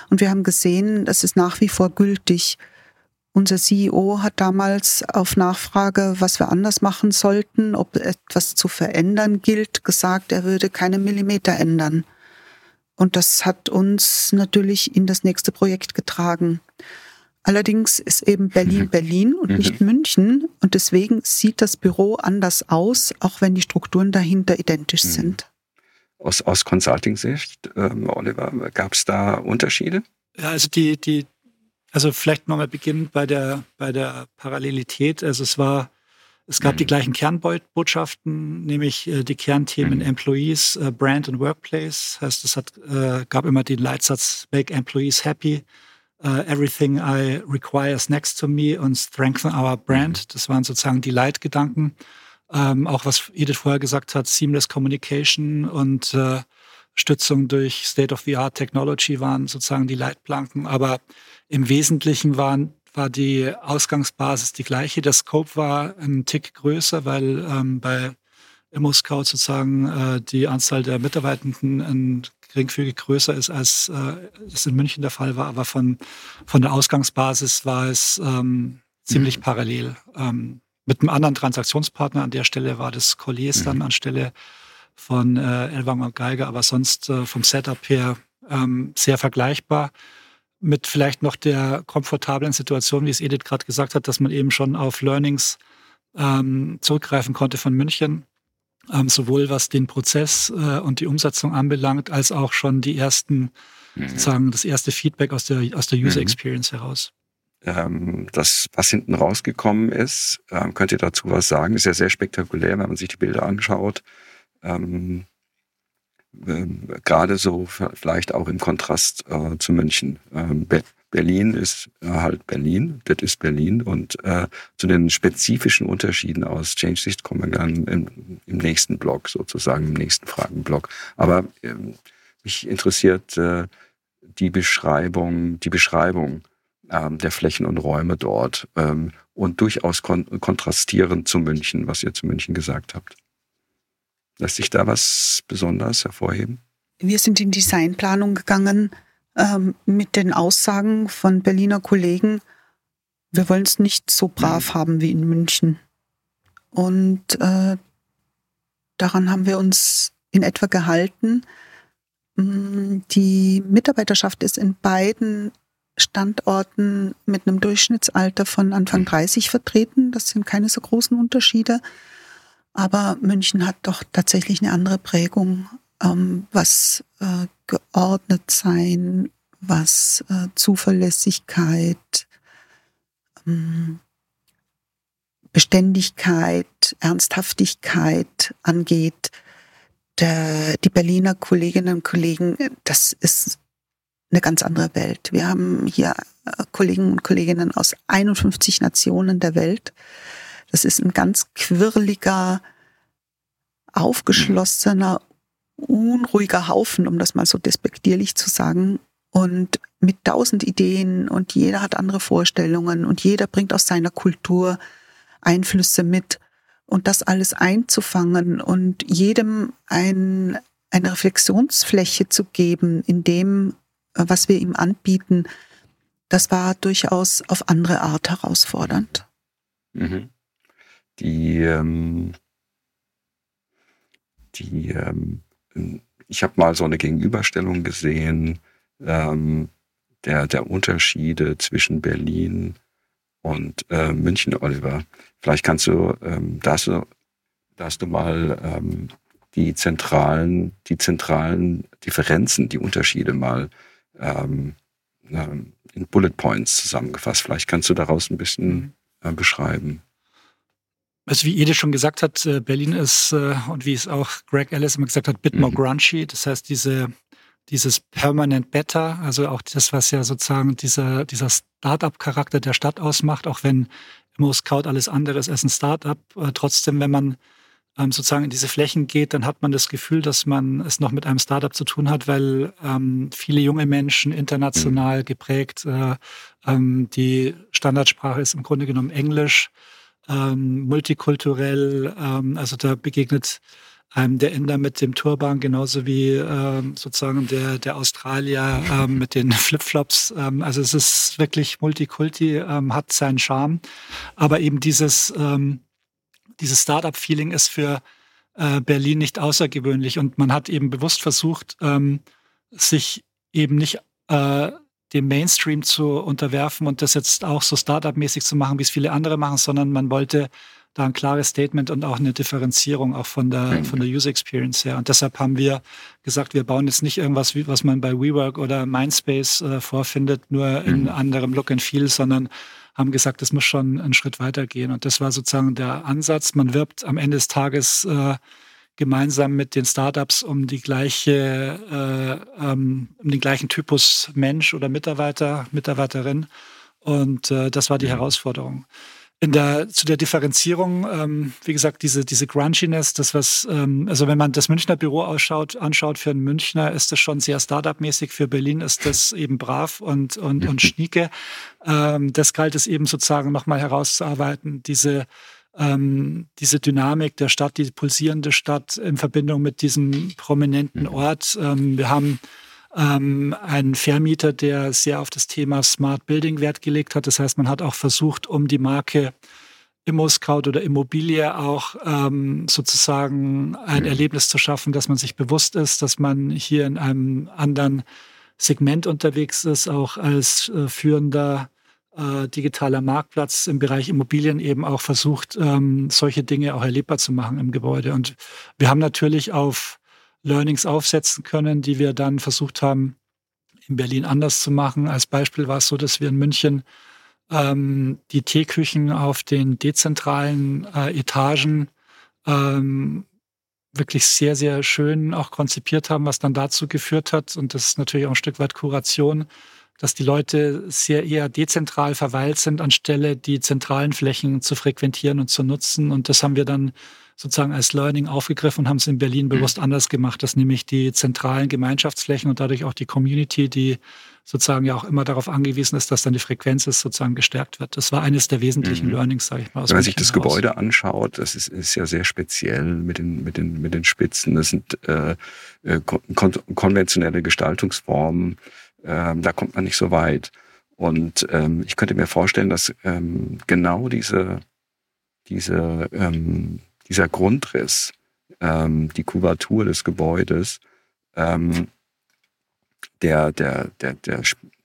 Und wir haben gesehen, das ist nach wie vor gültig. unser CEO hat damals auf Nachfrage, was wir anders machen sollten, ob etwas zu verändern gilt, gesagt, er würde keine Millimeter ändern. Und das hat uns natürlich in das nächste Projekt getragen. Allerdings ist eben Berlin mhm. Berlin und nicht mhm. München und deswegen sieht das Büro anders aus, auch wenn die Strukturen dahinter identisch mhm. sind. Aus, aus Consulting-Sicht, ähm, Oliver, gab es da Unterschiede? Ja, also die, die, also vielleicht nochmal beginnend bei der, bei der Parallelität. Also es war, es gab mhm. die gleichen Kernbotschaften, nämlich äh, die Kernthemen mhm. Employees, äh, Brand und Workplace. Heißt, es hat, äh, gab immer den Leitsatz Make Employees Happy uh, Everything I Require is Next to Me und Strengthen Our Brand. Mhm. Das waren sozusagen die Leitgedanken. Ähm, auch was Edith vorher gesagt hat, Seamless Communication und äh, Stützung durch State-of-the-Art Technology waren sozusagen die Leitplanken. Aber im Wesentlichen waren, war die Ausgangsbasis die gleiche. Der Scope war ein Tick größer, weil ähm, bei ImmoScout sozusagen äh, die Anzahl der Mitarbeitenden ein geringfügig größer ist, als äh, es in München der Fall war. Aber von, von der Ausgangsbasis war es ähm, ziemlich mhm. parallel. Ähm, mit einem anderen Transaktionspartner an der Stelle war das Colliers mhm. dann anstelle von äh, Elwang und Geiger, aber sonst äh, vom Setup her ähm, sehr vergleichbar. Mit vielleicht noch der komfortablen Situation, wie es Edith gerade gesagt hat, dass man eben schon auf Learnings ähm, zurückgreifen konnte von München ähm, sowohl was den Prozess äh, und die Umsetzung anbelangt, als auch schon die ersten, mhm. sozusagen das erste Feedback aus der, aus der User mhm. Experience heraus. Ähm, das, was hinten rausgekommen ist, ähm, könnt ihr dazu was sagen? Ist ja sehr spektakulär, wenn man sich die Bilder anschaut. Ähm Gerade so vielleicht auch im Kontrast äh, zu München. Ähm, Berlin ist äh, halt Berlin, das ist Berlin. Und äh, zu den spezifischen Unterschieden aus Change-Sicht kommen wir dann im, im, nächsten Blog sozusagen, im nächsten Fragenblock. Aber ähm, mich interessiert äh, die Beschreibung, die Beschreibung ähm, der Flächen und Räume dort ähm, und durchaus kon kontrastierend zu München, was ihr zu München gesagt habt. Lässt sich da was besonders hervorheben? Wir sind in Designplanung gegangen ähm, mit den Aussagen von Berliner Kollegen, wir wollen es nicht so brav mhm. haben wie in München. Und äh, daran haben wir uns in etwa gehalten. Mm, die Mitarbeiterschaft ist in beiden Standorten mit einem Durchschnittsalter von Anfang 30 vertreten. Das sind keine so großen Unterschiede. Aber München hat doch tatsächlich eine andere Prägung ähm, was äh, geordnet sein, was äh, Zuverlässigkeit, ähm, Beständigkeit, Ernsthaftigkeit angeht. Der, die Berliner Kolleginnen und Kollegen, das ist eine ganz andere Welt. Wir haben hier äh, Kollegen und Kolleginnen aus 51 Nationen der Welt. Das ist ein ganz quirliger, aufgeschlossener, unruhiger Haufen, um das mal so despektierlich zu sagen. Und mit tausend Ideen und jeder hat andere Vorstellungen und jeder bringt aus seiner Kultur Einflüsse mit. Und das alles einzufangen und jedem ein, eine Reflexionsfläche zu geben in dem, was wir ihm anbieten, das war durchaus auf andere Art herausfordernd. Mhm. Die, ähm, die ähm, ich habe mal so eine Gegenüberstellung gesehen ähm, der, der Unterschiede zwischen Berlin und äh, München, Oliver. Vielleicht kannst du, ähm, da hast du, da hast du mal ähm, die zentralen, die zentralen Differenzen, die Unterschiede mal ähm, ähm in Bullet Points zusammengefasst. Vielleicht kannst du daraus ein bisschen mhm. äh, beschreiben. Also wie Edith schon gesagt hat, äh, Berlin ist, äh, und wie es auch Greg Ellis immer gesagt hat, bit more mhm. grungy. Das heißt, diese, dieses Permanent Better, also auch das, was ja sozusagen dieser, dieser Startup-Charakter der Stadt ausmacht, auch wenn Immo Scout alles andere ist als ein Startup, trotzdem, wenn man ähm, sozusagen in diese Flächen geht, dann hat man das Gefühl, dass man es noch mit einem Startup zu tun hat, weil ähm, viele junge Menschen international mhm. geprägt, äh, ähm, die Standardsprache ist im Grunde genommen Englisch ähm, multikulturell. Ähm, also da begegnet einem der Inder mit dem Turban, genauso wie ähm, sozusagen der, der Australier ähm, mit den Flipflops. Ähm, also es ist wirklich Multikulti, ähm, hat seinen Charme. Aber eben dieses, ähm, dieses Startup-Feeling ist für äh, Berlin nicht außergewöhnlich. Und man hat eben bewusst versucht, ähm, sich eben nicht äh, dem Mainstream zu unterwerfen und das jetzt auch so Startup-mäßig zu machen, wie es viele andere machen, sondern man wollte da ein klares Statement und auch eine Differenzierung auch von der, von der User Experience her. Und deshalb haben wir gesagt, wir bauen jetzt nicht irgendwas, was man bei WeWork oder Mindspace äh, vorfindet, nur in mhm. anderem Look and Feel, sondern haben gesagt, es muss schon einen Schritt weitergehen. Und das war sozusagen der Ansatz. Man wirbt am Ende des Tages äh, gemeinsam mit den Startups um die gleiche, äh, ähm, um den gleichen Typus Mensch oder Mitarbeiter, Mitarbeiterin. Und äh, das war die mhm. Herausforderung in der, zu der Differenzierung, ähm, wie gesagt, diese, diese Grunchiness, das was, ähm, also wenn man das Münchner Büro ausschaut, anschaut, für einen Münchner ist das schon sehr Startup-mäßig, für Berlin ist das eben brav und, und, und schnieke. Ähm, das galt es eben sozusagen nochmal herauszuarbeiten, diese, ähm, diese Dynamik der Stadt, die pulsierende Stadt in Verbindung mit diesem prominenten mhm. Ort. Ähm, wir haben ähm, ein Vermieter, der sehr auf das Thema Smart Building Wert gelegt hat. Das heißt, man hat auch versucht, um die Marke Immo-Scout oder Immobilie auch ähm, sozusagen ein Erlebnis zu schaffen, dass man sich bewusst ist, dass man hier in einem anderen Segment unterwegs ist, auch als äh, führender äh, digitaler Marktplatz im Bereich Immobilien eben auch versucht, ähm, solche Dinge auch erlebbar zu machen im Gebäude. Und wir haben natürlich auf Learnings aufsetzen können, die wir dann versucht haben, in Berlin anders zu machen. Als Beispiel war es so, dass wir in München ähm, die Teeküchen auf den dezentralen äh, Etagen ähm, wirklich sehr, sehr schön auch konzipiert haben, was dann dazu geführt hat, und das ist natürlich auch ein Stück weit Kuration, dass die Leute sehr eher dezentral verweilt sind, anstelle die zentralen Flächen zu frequentieren und zu nutzen. Und das haben wir dann sozusagen als Learning aufgegriffen und haben es in Berlin mhm. bewusst mhm. anders gemacht, dass nämlich die zentralen Gemeinschaftsflächen und dadurch auch die Community, die sozusagen ja auch immer darauf angewiesen ist, dass dann die Frequenz ist, sozusagen gestärkt wird. Das war eines der wesentlichen mhm. Learnings, sage ich mal. Wenn man sich das. Gebäude anschaut, das ist, ist ja sehr speziell mit den, mit den, mit den Spitzen. Das sind äh, äh kon konventionelle Gestaltungsformen. Ähm, da kommt man nicht so weit. Und ähm, ich könnte mir vorstellen, dass ähm, genau diese, diese ähm, dieser Grundriss, ähm, die Kubatur des Gebäudes, ähm, der, der, der, der,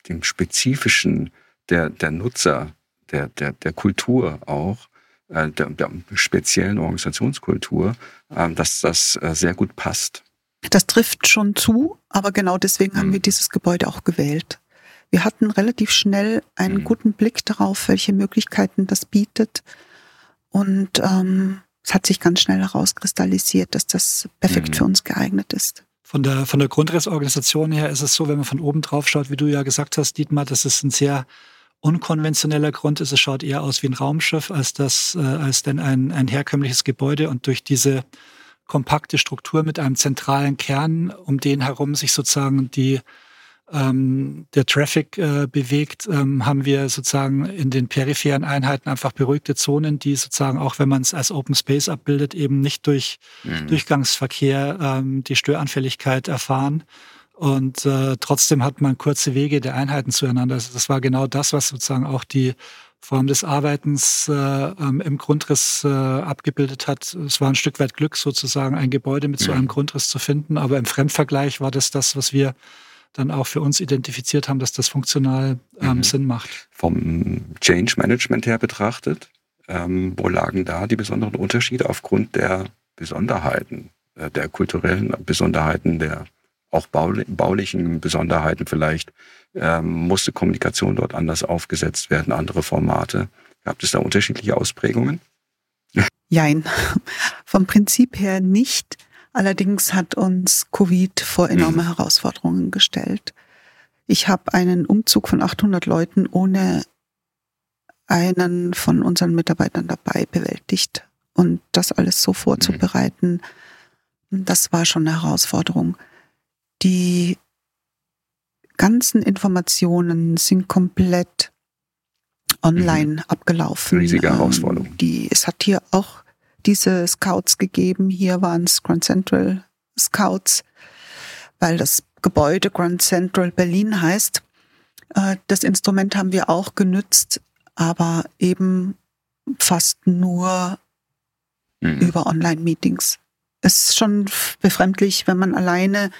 dem spezifischen der, der Nutzer, der, der, der Kultur auch, äh, der, der speziellen Organisationskultur, äh, dass das äh, sehr gut passt. Das trifft schon zu, aber genau deswegen mhm. haben wir dieses Gebäude auch gewählt. Wir hatten relativ schnell einen mhm. guten Blick darauf, welche Möglichkeiten das bietet. Und ähm, es hat sich ganz schnell herauskristallisiert, dass das perfekt mhm. für uns geeignet ist. Von der, von der Grundrissorganisation her ist es so, wenn man von oben drauf schaut, wie du ja gesagt hast, Dietmar, dass es ein sehr unkonventioneller Grund ist. Es schaut eher aus wie ein Raumschiff als das, äh, als denn ein, ein herkömmliches Gebäude. Und durch diese kompakte Struktur mit einem zentralen Kern, um den herum sich sozusagen die ähm, der Traffic äh, bewegt, ähm, haben wir sozusagen in den peripheren Einheiten einfach beruhigte Zonen, die sozusagen auch, wenn man es als Open Space abbildet, eben nicht durch mhm. Durchgangsverkehr ähm, die Störanfälligkeit erfahren. Und äh, trotzdem hat man kurze Wege der Einheiten zueinander. Also das war genau das, was sozusagen auch die Form des Arbeitens äh, ähm, im Grundriss äh, abgebildet hat. Es war ein Stück weit Glück, sozusagen ein Gebäude mit so mhm. einem Grundriss zu finden. Aber im Fremdvergleich war das das, was wir dann auch für uns identifiziert haben, dass das funktional ähm, mhm. Sinn macht. Vom Change Management her betrachtet, ähm, wo lagen da die besonderen Unterschiede aufgrund der Besonderheiten, äh, der kulturellen Besonderheiten, der auch baulichen Besonderheiten vielleicht? Ähm, musste Kommunikation dort anders aufgesetzt werden, andere Formate? Gab es da unterschiedliche Ausprägungen? Jein, vom Prinzip her nicht. Allerdings hat uns Covid vor enorme mhm. Herausforderungen gestellt. Ich habe einen Umzug von 800 Leuten ohne einen von unseren Mitarbeitern dabei bewältigt. Und das alles so vorzubereiten, mhm. das war schon eine Herausforderung. Die ganzen Informationen sind komplett online mhm. abgelaufen. Riesige Herausforderung. Die, es hat hier auch diese Scouts gegeben. Hier waren es Grand Central Scouts, weil das Gebäude Grand Central Berlin heißt. Äh, das Instrument haben wir auch genützt, aber eben fast nur mhm. über Online-Meetings. Es ist schon befremdlich, wenn man alleine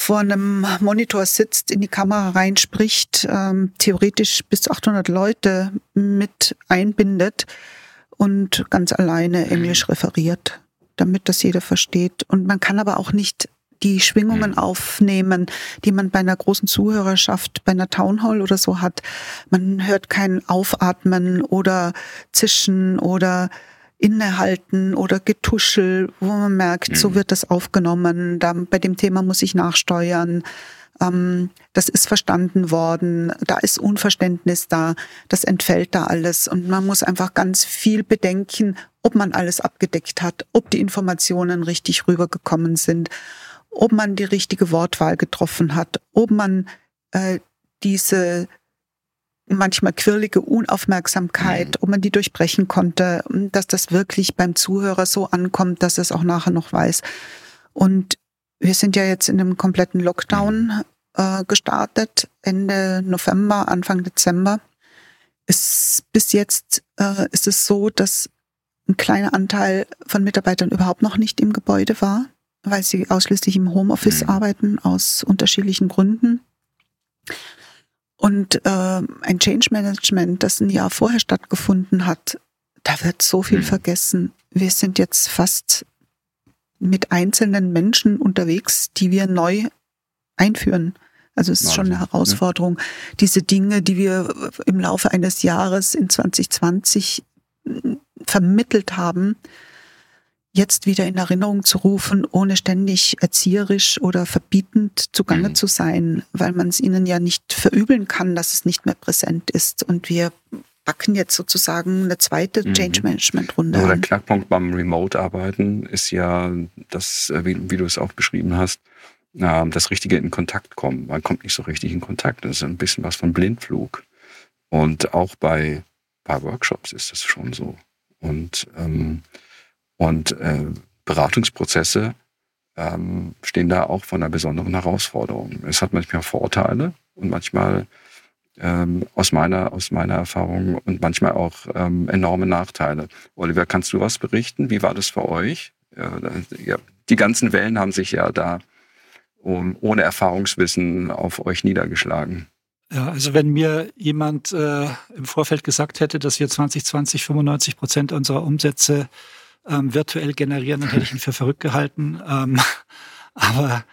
vor einem Monitor sitzt, in die Kamera reinspricht, ähm, theoretisch bis 800 Leute mit einbindet und ganz alleine. Englisch referiert, damit das jeder versteht. Und man kann aber auch nicht die Schwingungen mhm. aufnehmen, die man bei einer großen Zuhörerschaft, bei einer Townhall oder so hat. Man hört kein Aufatmen oder Zischen oder Innehalten oder Getuschel, wo man merkt, mhm. so wird das aufgenommen. Da, bei dem Thema muss ich nachsteuern. Ähm, das ist verstanden worden. Da ist Unverständnis da. Das entfällt da alles. Und man muss einfach ganz viel bedenken, ob man alles abgedeckt hat, ob die Informationen richtig rübergekommen sind ob man die richtige Wortwahl getroffen hat, ob man äh, diese manchmal quirlige Unaufmerksamkeit, mhm. ob man die durchbrechen konnte, dass das wirklich beim Zuhörer so ankommt, dass es auch nachher noch weiß. Und wir sind ja jetzt in einem kompletten Lockdown äh, gestartet, Ende November, Anfang Dezember. Es, bis jetzt äh, ist es so, dass ein kleiner Anteil von Mitarbeitern überhaupt noch nicht im Gebäude war weil sie ausschließlich im Homeoffice mhm. arbeiten, aus unterschiedlichen Gründen. Und äh, ein Change Management, das ein Jahr vorher stattgefunden hat, da wird so viel mhm. vergessen. Wir sind jetzt fast mit einzelnen Menschen unterwegs, die wir neu einführen. Also es ist schon eine Herausforderung, ja. diese Dinge, die wir im Laufe eines Jahres in 2020 vermittelt haben, jetzt wieder in Erinnerung zu rufen, ohne ständig erzieherisch oder verbietend zugange mhm. zu sein, weil man es ihnen ja nicht verübeln kann, dass es nicht mehr präsent ist. Und wir backen jetzt sozusagen eine zweite mhm. Change Management Runde. Also der Knackpunkt beim Remote-Arbeiten ist ja, das, äh, wie, wie, du es auch beschrieben hast, ähm, das Richtige in Kontakt kommen. Man kommt nicht so richtig in Kontakt. Das ist ein bisschen was von Blindflug. Und auch bei, bei Workshops ist das schon so. Und ähm, und äh, Beratungsprozesse ähm, stehen da auch vor einer besonderen Herausforderung. Es hat manchmal Vorteile und manchmal ähm, aus meiner aus meiner Erfahrung und manchmal auch ähm, enorme Nachteile. Oliver, kannst du was berichten? Wie war das für euch? Ja, ja, die ganzen Wellen haben sich ja da um, ohne Erfahrungswissen auf euch niedergeschlagen. Ja, also wenn mir jemand äh, im Vorfeld gesagt hätte, dass wir 2020 95 Prozent unserer Umsätze ähm, virtuell generieren, dann hätte ich ihn für verrückt gehalten. Ähm, aber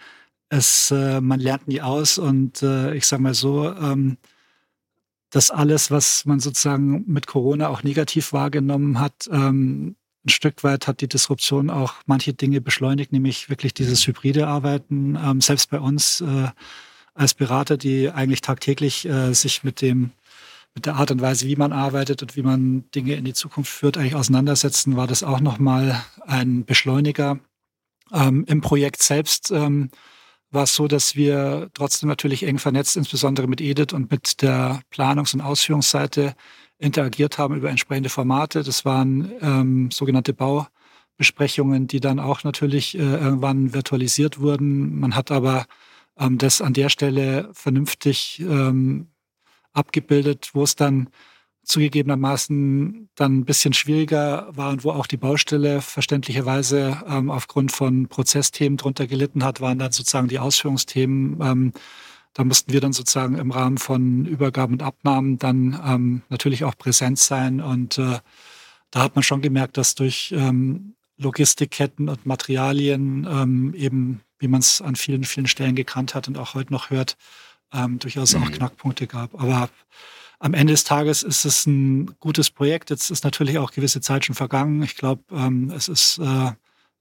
es, äh, man lernt nie aus und äh, ich sage mal so, ähm, dass alles, was man sozusagen mit Corona auch negativ wahrgenommen hat, ähm, ein Stück weit hat die Disruption auch manche Dinge beschleunigt, nämlich wirklich dieses hybride Arbeiten. Ähm, selbst bei uns äh, als Berater, die eigentlich tagtäglich äh, sich mit dem mit der Art und Weise, wie man arbeitet und wie man Dinge in die Zukunft führt, eigentlich auseinandersetzen, war das auch nochmal ein Beschleuniger. Ähm, Im Projekt selbst ähm, war es so, dass wir trotzdem natürlich eng vernetzt, insbesondere mit Edith und mit der Planungs- und Ausführungsseite interagiert haben über entsprechende Formate. Das waren ähm, sogenannte Baubesprechungen, die dann auch natürlich äh, irgendwann virtualisiert wurden. Man hat aber ähm, das an der Stelle vernünftig ähm, abgebildet, wo es dann zugegebenermaßen dann ein bisschen schwieriger war und wo auch die Baustelle verständlicherweise ähm, aufgrund von Prozessthemen drunter gelitten hat, waren dann sozusagen die Ausführungsthemen. Ähm, da mussten wir dann sozusagen im Rahmen von Übergaben und Abnahmen dann ähm, natürlich auch präsent sein. Und äh, da hat man schon gemerkt, dass durch ähm, Logistikketten und Materialien ähm, eben, wie man es an vielen, vielen Stellen gekannt hat und auch heute noch hört, ähm, durchaus auch mhm. Knackpunkte gab. Aber am Ende des Tages ist es ein gutes Projekt. Jetzt ist natürlich auch gewisse Zeit schon vergangen. Ich glaube, ähm, es ist äh,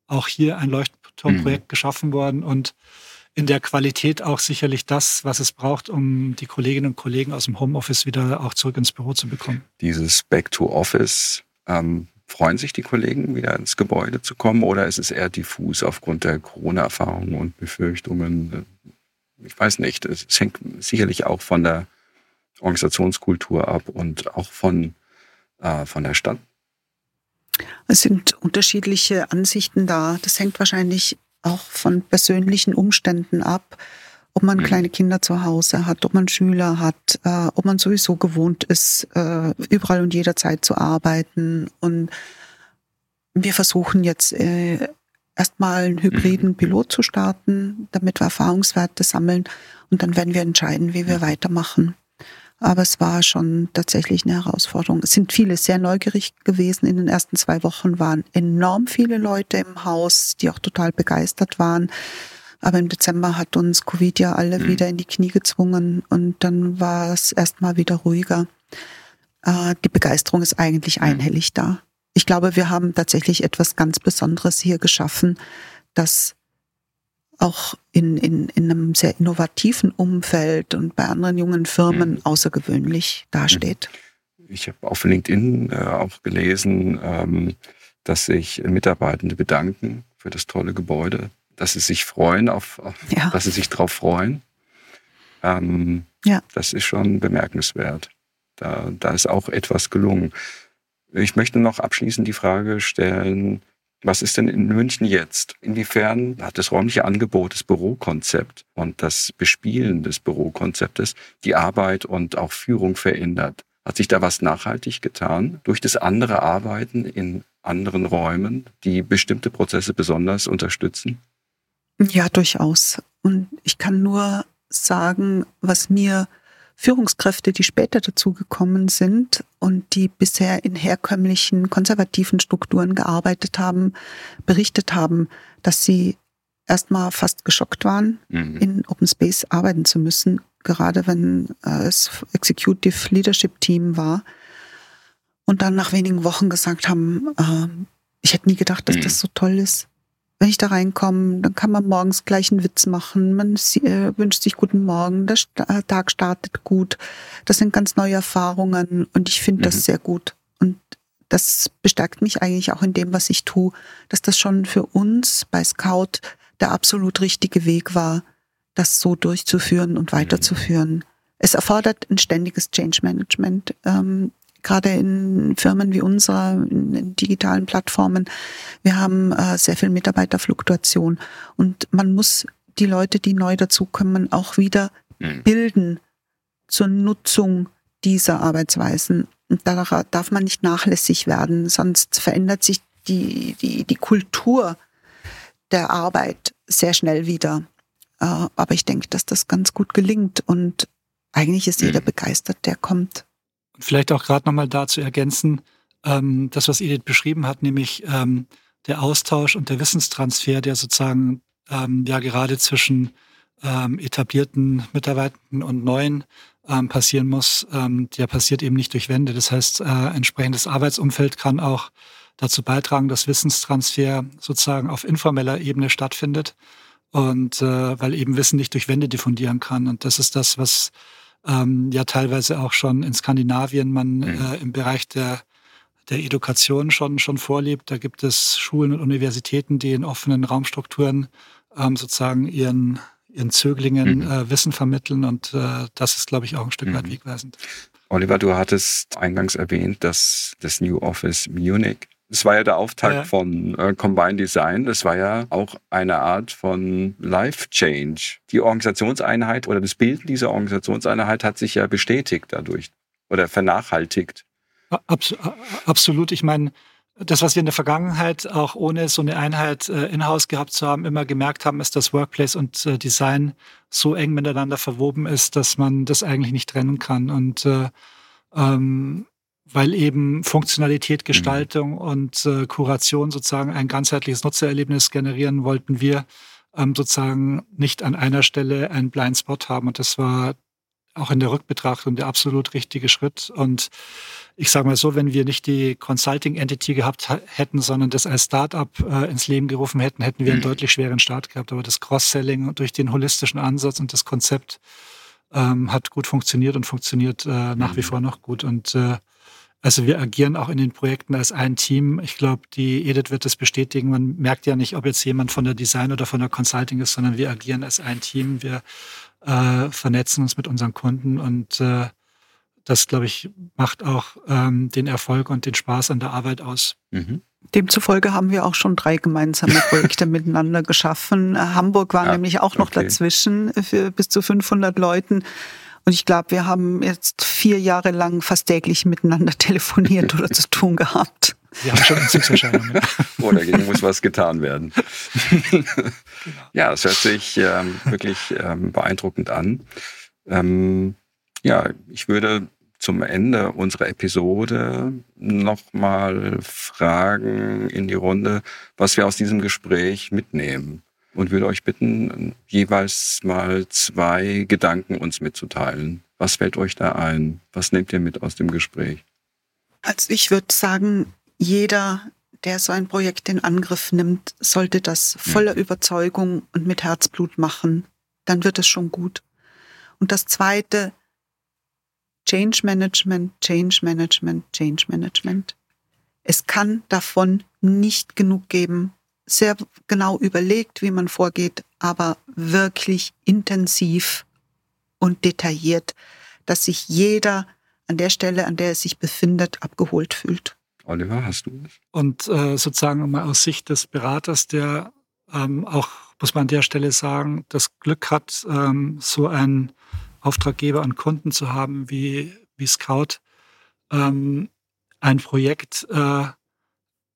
auch hier ein Leuchtturmprojekt mhm. geschaffen worden und in der Qualität auch sicherlich das, was es braucht, um die Kolleginnen und Kollegen aus dem Homeoffice wieder auch zurück ins Büro zu bekommen. Dieses Back to Office, ähm, freuen sich die Kollegen, wieder ins Gebäude zu kommen oder ist es eher diffus aufgrund der Corona-Erfahrungen und Befürchtungen? Ich weiß nicht, es hängt sicherlich auch von der Organisationskultur ab und auch von, äh, von der Stadt. Es sind unterschiedliche Ansichten da. Das hängt wahrscheinlich auch von persönlichen Umständen ab, ob man mhm. kleine Kinder zu Hause hat, ob man Schüler hat, äh, ob man sowieso gewohnt ist, äh, überall und jederzeit zu arbeiten. Und wir versuchen jetzt äh, erstmal einen hybriden mhm. Pilot zu starten, damit wir Erfahrungswerte sammeln und dann werden wir entscheiden, wie wir weitermachen. Aber es war schon tatsächlich eine Herausforderung. Es sind viele sehr neugierig gewesen. In den ersten zwei Wochen waren enorm viele Leute im Haus, die auch total begeistert waren. Aber im Dezember hat uns Covid ja alle mhm. wieder in die Knie gezwungen und dann war es erstmal wieder ruhiger. Äh, die Begeisterung ist eigentlich mhm. einhellig da. Ich glaube, wir haben tatsächlich etwas ganz Besonderes hier geschaffen, das auch in, in, in einem sehr innovativen Umfeld und bei anderen jungen Firmen mhm. außergewöhnlich dasteht. Mhm. Ich habe auf LinkedIn äh, auch gelesen, ähm, dass sich Mitarbeitende bedanken für das tolle Gebäude, dass sie sich freuen, auf, auf ja. dass sie sich darauf freuen. Ähm, ja. Das ist schon bemerkenswert. Da, da ist auch etwas gelungen. Ich möchte noch abschließend die Frage stellen, was ist denn in München jetzt? Inwiefern hat das räumliche Angebot, das Bürokonzept und das Bespielen des Bürokonzeptes die Arbeit und auch Führung verändert? Hat sich da was nachhaltig getan durch das andere Arbeiten in anderen Räumen, die bestimmte Prozesse besonders unterstützen? Ja, durchaus. Und ich kann nur sagen, was mir Führungskräfte, die später dazugekommen sind und die bisher in herkömmlichen konservativen Strukturen gearbeitet haben, berichtet haben, dass sie erstmal fast geschockt waren, mhm. in Open Space arbeiten zu müssen, gerade wenn äh, es Executive Leadership Team war. Und dann nach wenigen Wochen gesagt haben, äh, ich hätte nie gedacht, dass mhm. das so toll ist wenn ich da reinkomme, dann kann man morgens gleich einen Witz machen. Man äh, wünscht sich guten Morgen, der äh, Tag startet gut. Das sind ganz neue Erfahrungen und ich finde mhm. das sehr gut. Und das bestärkt mich eigentlich auch in dem, was ich tue, dass das schon für uns bei Scout der absolut richtige Weg war, das so durchzuführen und weiterzuführen. Es erfordert ein ständiges Change Management. Ähm, gerade in Firmen wie unserer, in, digitalen Plattformen, wir haben äh, sehr viel Mitarbeiterfluktuation und man muss die Leute, die neu dazukommen, auch wieder mhm. bilden zur Nutzung dieser Arbeitsweisen. Und da darf man nicht nachlässig werden, sonst verändert sich die, die, die Kultur der Arbeit sehr schnell wieder. Äh, aber ich denke, dass das ganz gut gelingt und eigentlich ist jeder mhm. begeistert, der kommt. Und vielleicht auch gerade nochmal dazu ergänzen, ähm, das, was Edith beschrieben hat, nämlich ähm, der Austausch und der Wissenstransfer, der sozusagen ähm, ja gerade zwischen ähm, etablierten Mitarbeitern und neuen ähm, passieren muss, ähm, der passiert eben nicht durch Wände. Das heißt, äh, entsprechendes Arbeitsumfeld kann auch dazu beitragen, dass Wissenstransfer sozusagen auf informeller Ebene stattfindet und äh, weil eben Wissen nicht durch Wände diffundieren kann. Und das ist das, was ähm, ja teilweise auch schon in Skandinavien man mhm. äh, im Bereich der, der Education schon, schon vorlebt. Da gibt es Schulen und Universitäten, die in offenen Raumstrukturen ähm, sozusagen ihren, ihren Zöglingen mhm. äh, Wissen vermitteln und äh, das ist, glaube ich, auch ein Stück mhm. weit wegweisend. Oliver, du hattest eingangs erwähnt, dass das New Office Munich es war ja der Auftakt ja. von äh, Combine Design. Das war ja auch eine Art von Life Change. Die Organisationseinheit oder das Bild dieser Organisationseinheit hat sich ja bestätigt dadurch oder vernachhaltigt. Abs absolut. Ich meine, das, was wir in der Vergangenheit auch ohne so eine Einheit äh, in-house gehabt zu haben, immer gemerkt haben, ist, dass Workplace und äh, Design so eng miteinander verwoben ist, dass man das eigentlich nicht trennen kann. Und äh, ähm, weil eben Funktionalität, mhm. Gestaltung mhm. und äh, Kuration sozusagen ein ganzheitliches Nutzererlebnis generieren, wollten wir ähm, sozusagen nicht an einer Stelle einen Blind Spot haben. Und das war auch in der Rückbetrachtung der absolut richtige Schritt. Und ich sage mal so, wenn wir nicht die Consulting Entity gehabt hätten, sondern das als Startup äh, ins Leben gerufen hätten, hätten wir einen mhm. deutlich schweren Start gehabt. Aber das Cross-Selling durch den holistischen Ansatz und das Konzept ähm, hat gut funktioniert und funktioniert äh, nach mhm. wie vor noch gut. Und äh, also wir agieren auch in den Projekten als ein Team. Ich glaube, die Edith wird das bestätigen. Man merkt ja nicht, ob jetzt jemand von der Design oder von der Consulting ist, sondern wir agieren als ein Team. Wir äh, vernetzen uns mit unseren Kunden und äh, das, glaube ich, macht auch ähm, den Erfolg und den Spaß an der Arbeit aus. Mhm. Demzufolge haben wir auch schon drei gemeinsame Projekte miteinander geschaffen. Äh, Hamburg war ja, nämlich auch noch okay. dazwischen für bis zu 500 Leuten. Und ich glaube, wir haben jetzt vier Jahre lang fast täglich miteinander telefoniert oder zu tun gehabt. Wir haben schon Entzugserscheinungen. oh, dagegen muss was getan werden. genau. Ja, es hört sich ähm, wirklich ähm, beeindruckend an. Ähm, ja, ich würde zum Ende unserer Episode nochmal fragen in die Runde, was wir aus diesem Gespräch mitnehmen. Und würde euch bitten, jeweils mal zwei Gedanken uns mitzuteilen. Was fällt euch da ein? Was nehmt ihr mit aus dem Gespräch? Also ich würde sagen, jeder, der so ein Projekt in Angriff nimmt, sollte das voller mhm. Überzeugung und mit Herzblut machen. Dann wird es schon gut. Und das Zweite, Change Management, Change Management, Change Management. Es kann davon nicht genug geben. Sehr genau überlegt, wie man vorgeht, aber wirklich intensiv und detailliert, dass sich jeder an der Stelle, an der er sich befindet, abgeholt fühlt. Oliver, hast du das? Und äh, sozusagen mal aus Sicht des Beraters, der ähm, auch, muss man an der Stelle sagen, das Glück hat, ähm, so einen Auftraggeber und Kunden zu haben wie, wie Scout. Ähm, ein Projekt äh,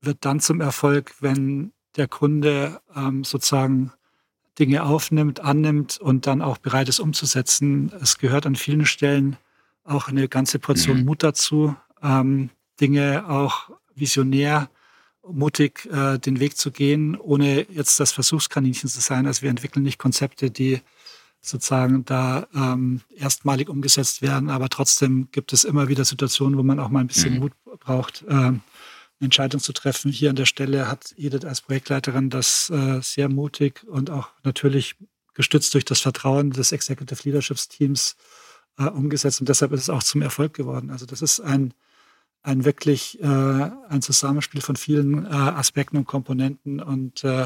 wird dann zum Erfolg, wenn der Kunde ähm, sozusagen Dinge aufnimmt, annimmt und dann auch bereit ist umzusetzen. Es gehört an vielen Stellen auch eine ganze Portion mhm. Mut dazu, ähm, Dinge auch visionär, mutig äh, den Weg zu gehen, ohne jetzt das Versuchskaninchen zu sein. Also wir entwickeln nicht Konzepte, die sozusagen da ähm, erstmalig umgesetzt werden, aber trotzdem gibt es immer wieder Situationen, wo man auch mal ein bisschen mhm. Mut braucht, äh, Entscheidung zu treffen. Hier an der Stelle hat Edith als Projektleiterin das äh, sehr mutig und auch natürlich gestützt durch das Vertrauen des Executive Leaderships Teams äh, umgesetzt und deshalb ist es auch zum Erfolg geworden. Also das ist ein ein wirklich äh, ein Zusammenspiel von vielen äh, Aspekten und Komponenten und äh,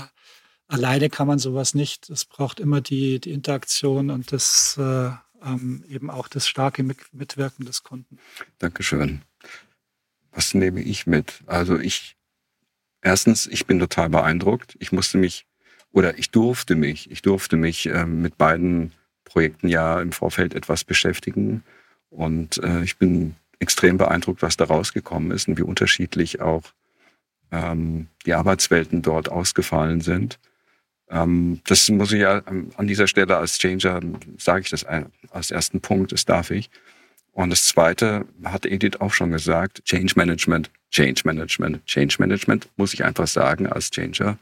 alleine kann man sowas nicht. Es braucht immer die, die Interaktion und das äh, ähm, eben auch das starke Mitwirken des Kunden. Dankeschön. Was nehme ich mit? Also ich, erstens, ich bin total beeindruckt. Ich musste mich oder ich durfte mich, ich durfte mich äh, mit beiden Projekten ja im Vorfeld etwas beschäftigen und äh, ich bin extrem beeindruckt, was da rausgekommen ist und wie unterschiedlich auch ähm, die Arbeitswelten dort ausgefallen sind. Ähm, das muss ich ja an dieser Stelle als Changer, sage ich das als ersten Punkt, das darf ich. Und das Zweite hat Edith auch schon gesagt, Change Management, Change Management, Change Management, muss ich einfach sagen als Changer.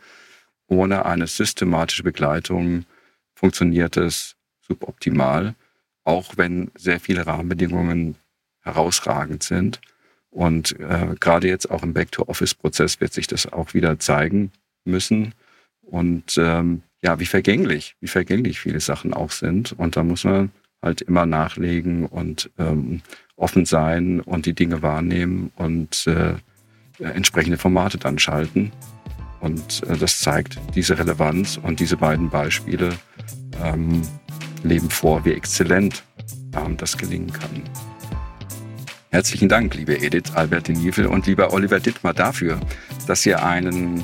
Ohne eine systematische Begleitung funktioniert es suboptimal, auch wenn sehr viele Rahmenbedingungen herausragend sind. Und äh, gerade jetzt auch im Back-to-Office-Prozess wird sich das auch wieder zeigen müssen. Und ähm, ja, wie vergänglich, wie vergänglich viele Sachen auch sind. Und da muss man halt immer nachlegen und ähm, offen sein und die Dinge wahrnehmen und äh, entsprechende Formate dann schalten. Und äh, das zeigt diese Relevanz und diese beiden Beispiele ähm, leben vor, wie exzellent ähm, das gelingen kann. Herzlichen Dank, liebe Edith Albertin Niefel und lieber Oliver Dittmar, dafür, dass ihr einen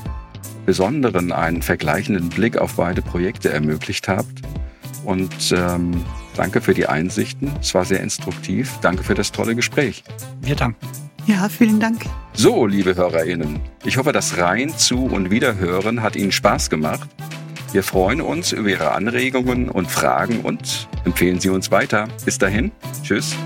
besonderen, einen vergleichenden Blick auf beide Projekte ermöglicht habt. Und ähm, danke für die Einsichten. Es war sehr instruktiv. Danke für das tolle Gespräch. Wir danken. Ja, vielen Dank. So, liebe HörerInnen, ich hoffe, das Rein zu und Wiederhören hat Ihnen Spaß gemacht. Wir freuen uns über Ihre Anregungen und Fragen und empfehlen Sie uns weiter. Bis dahin, tschüss.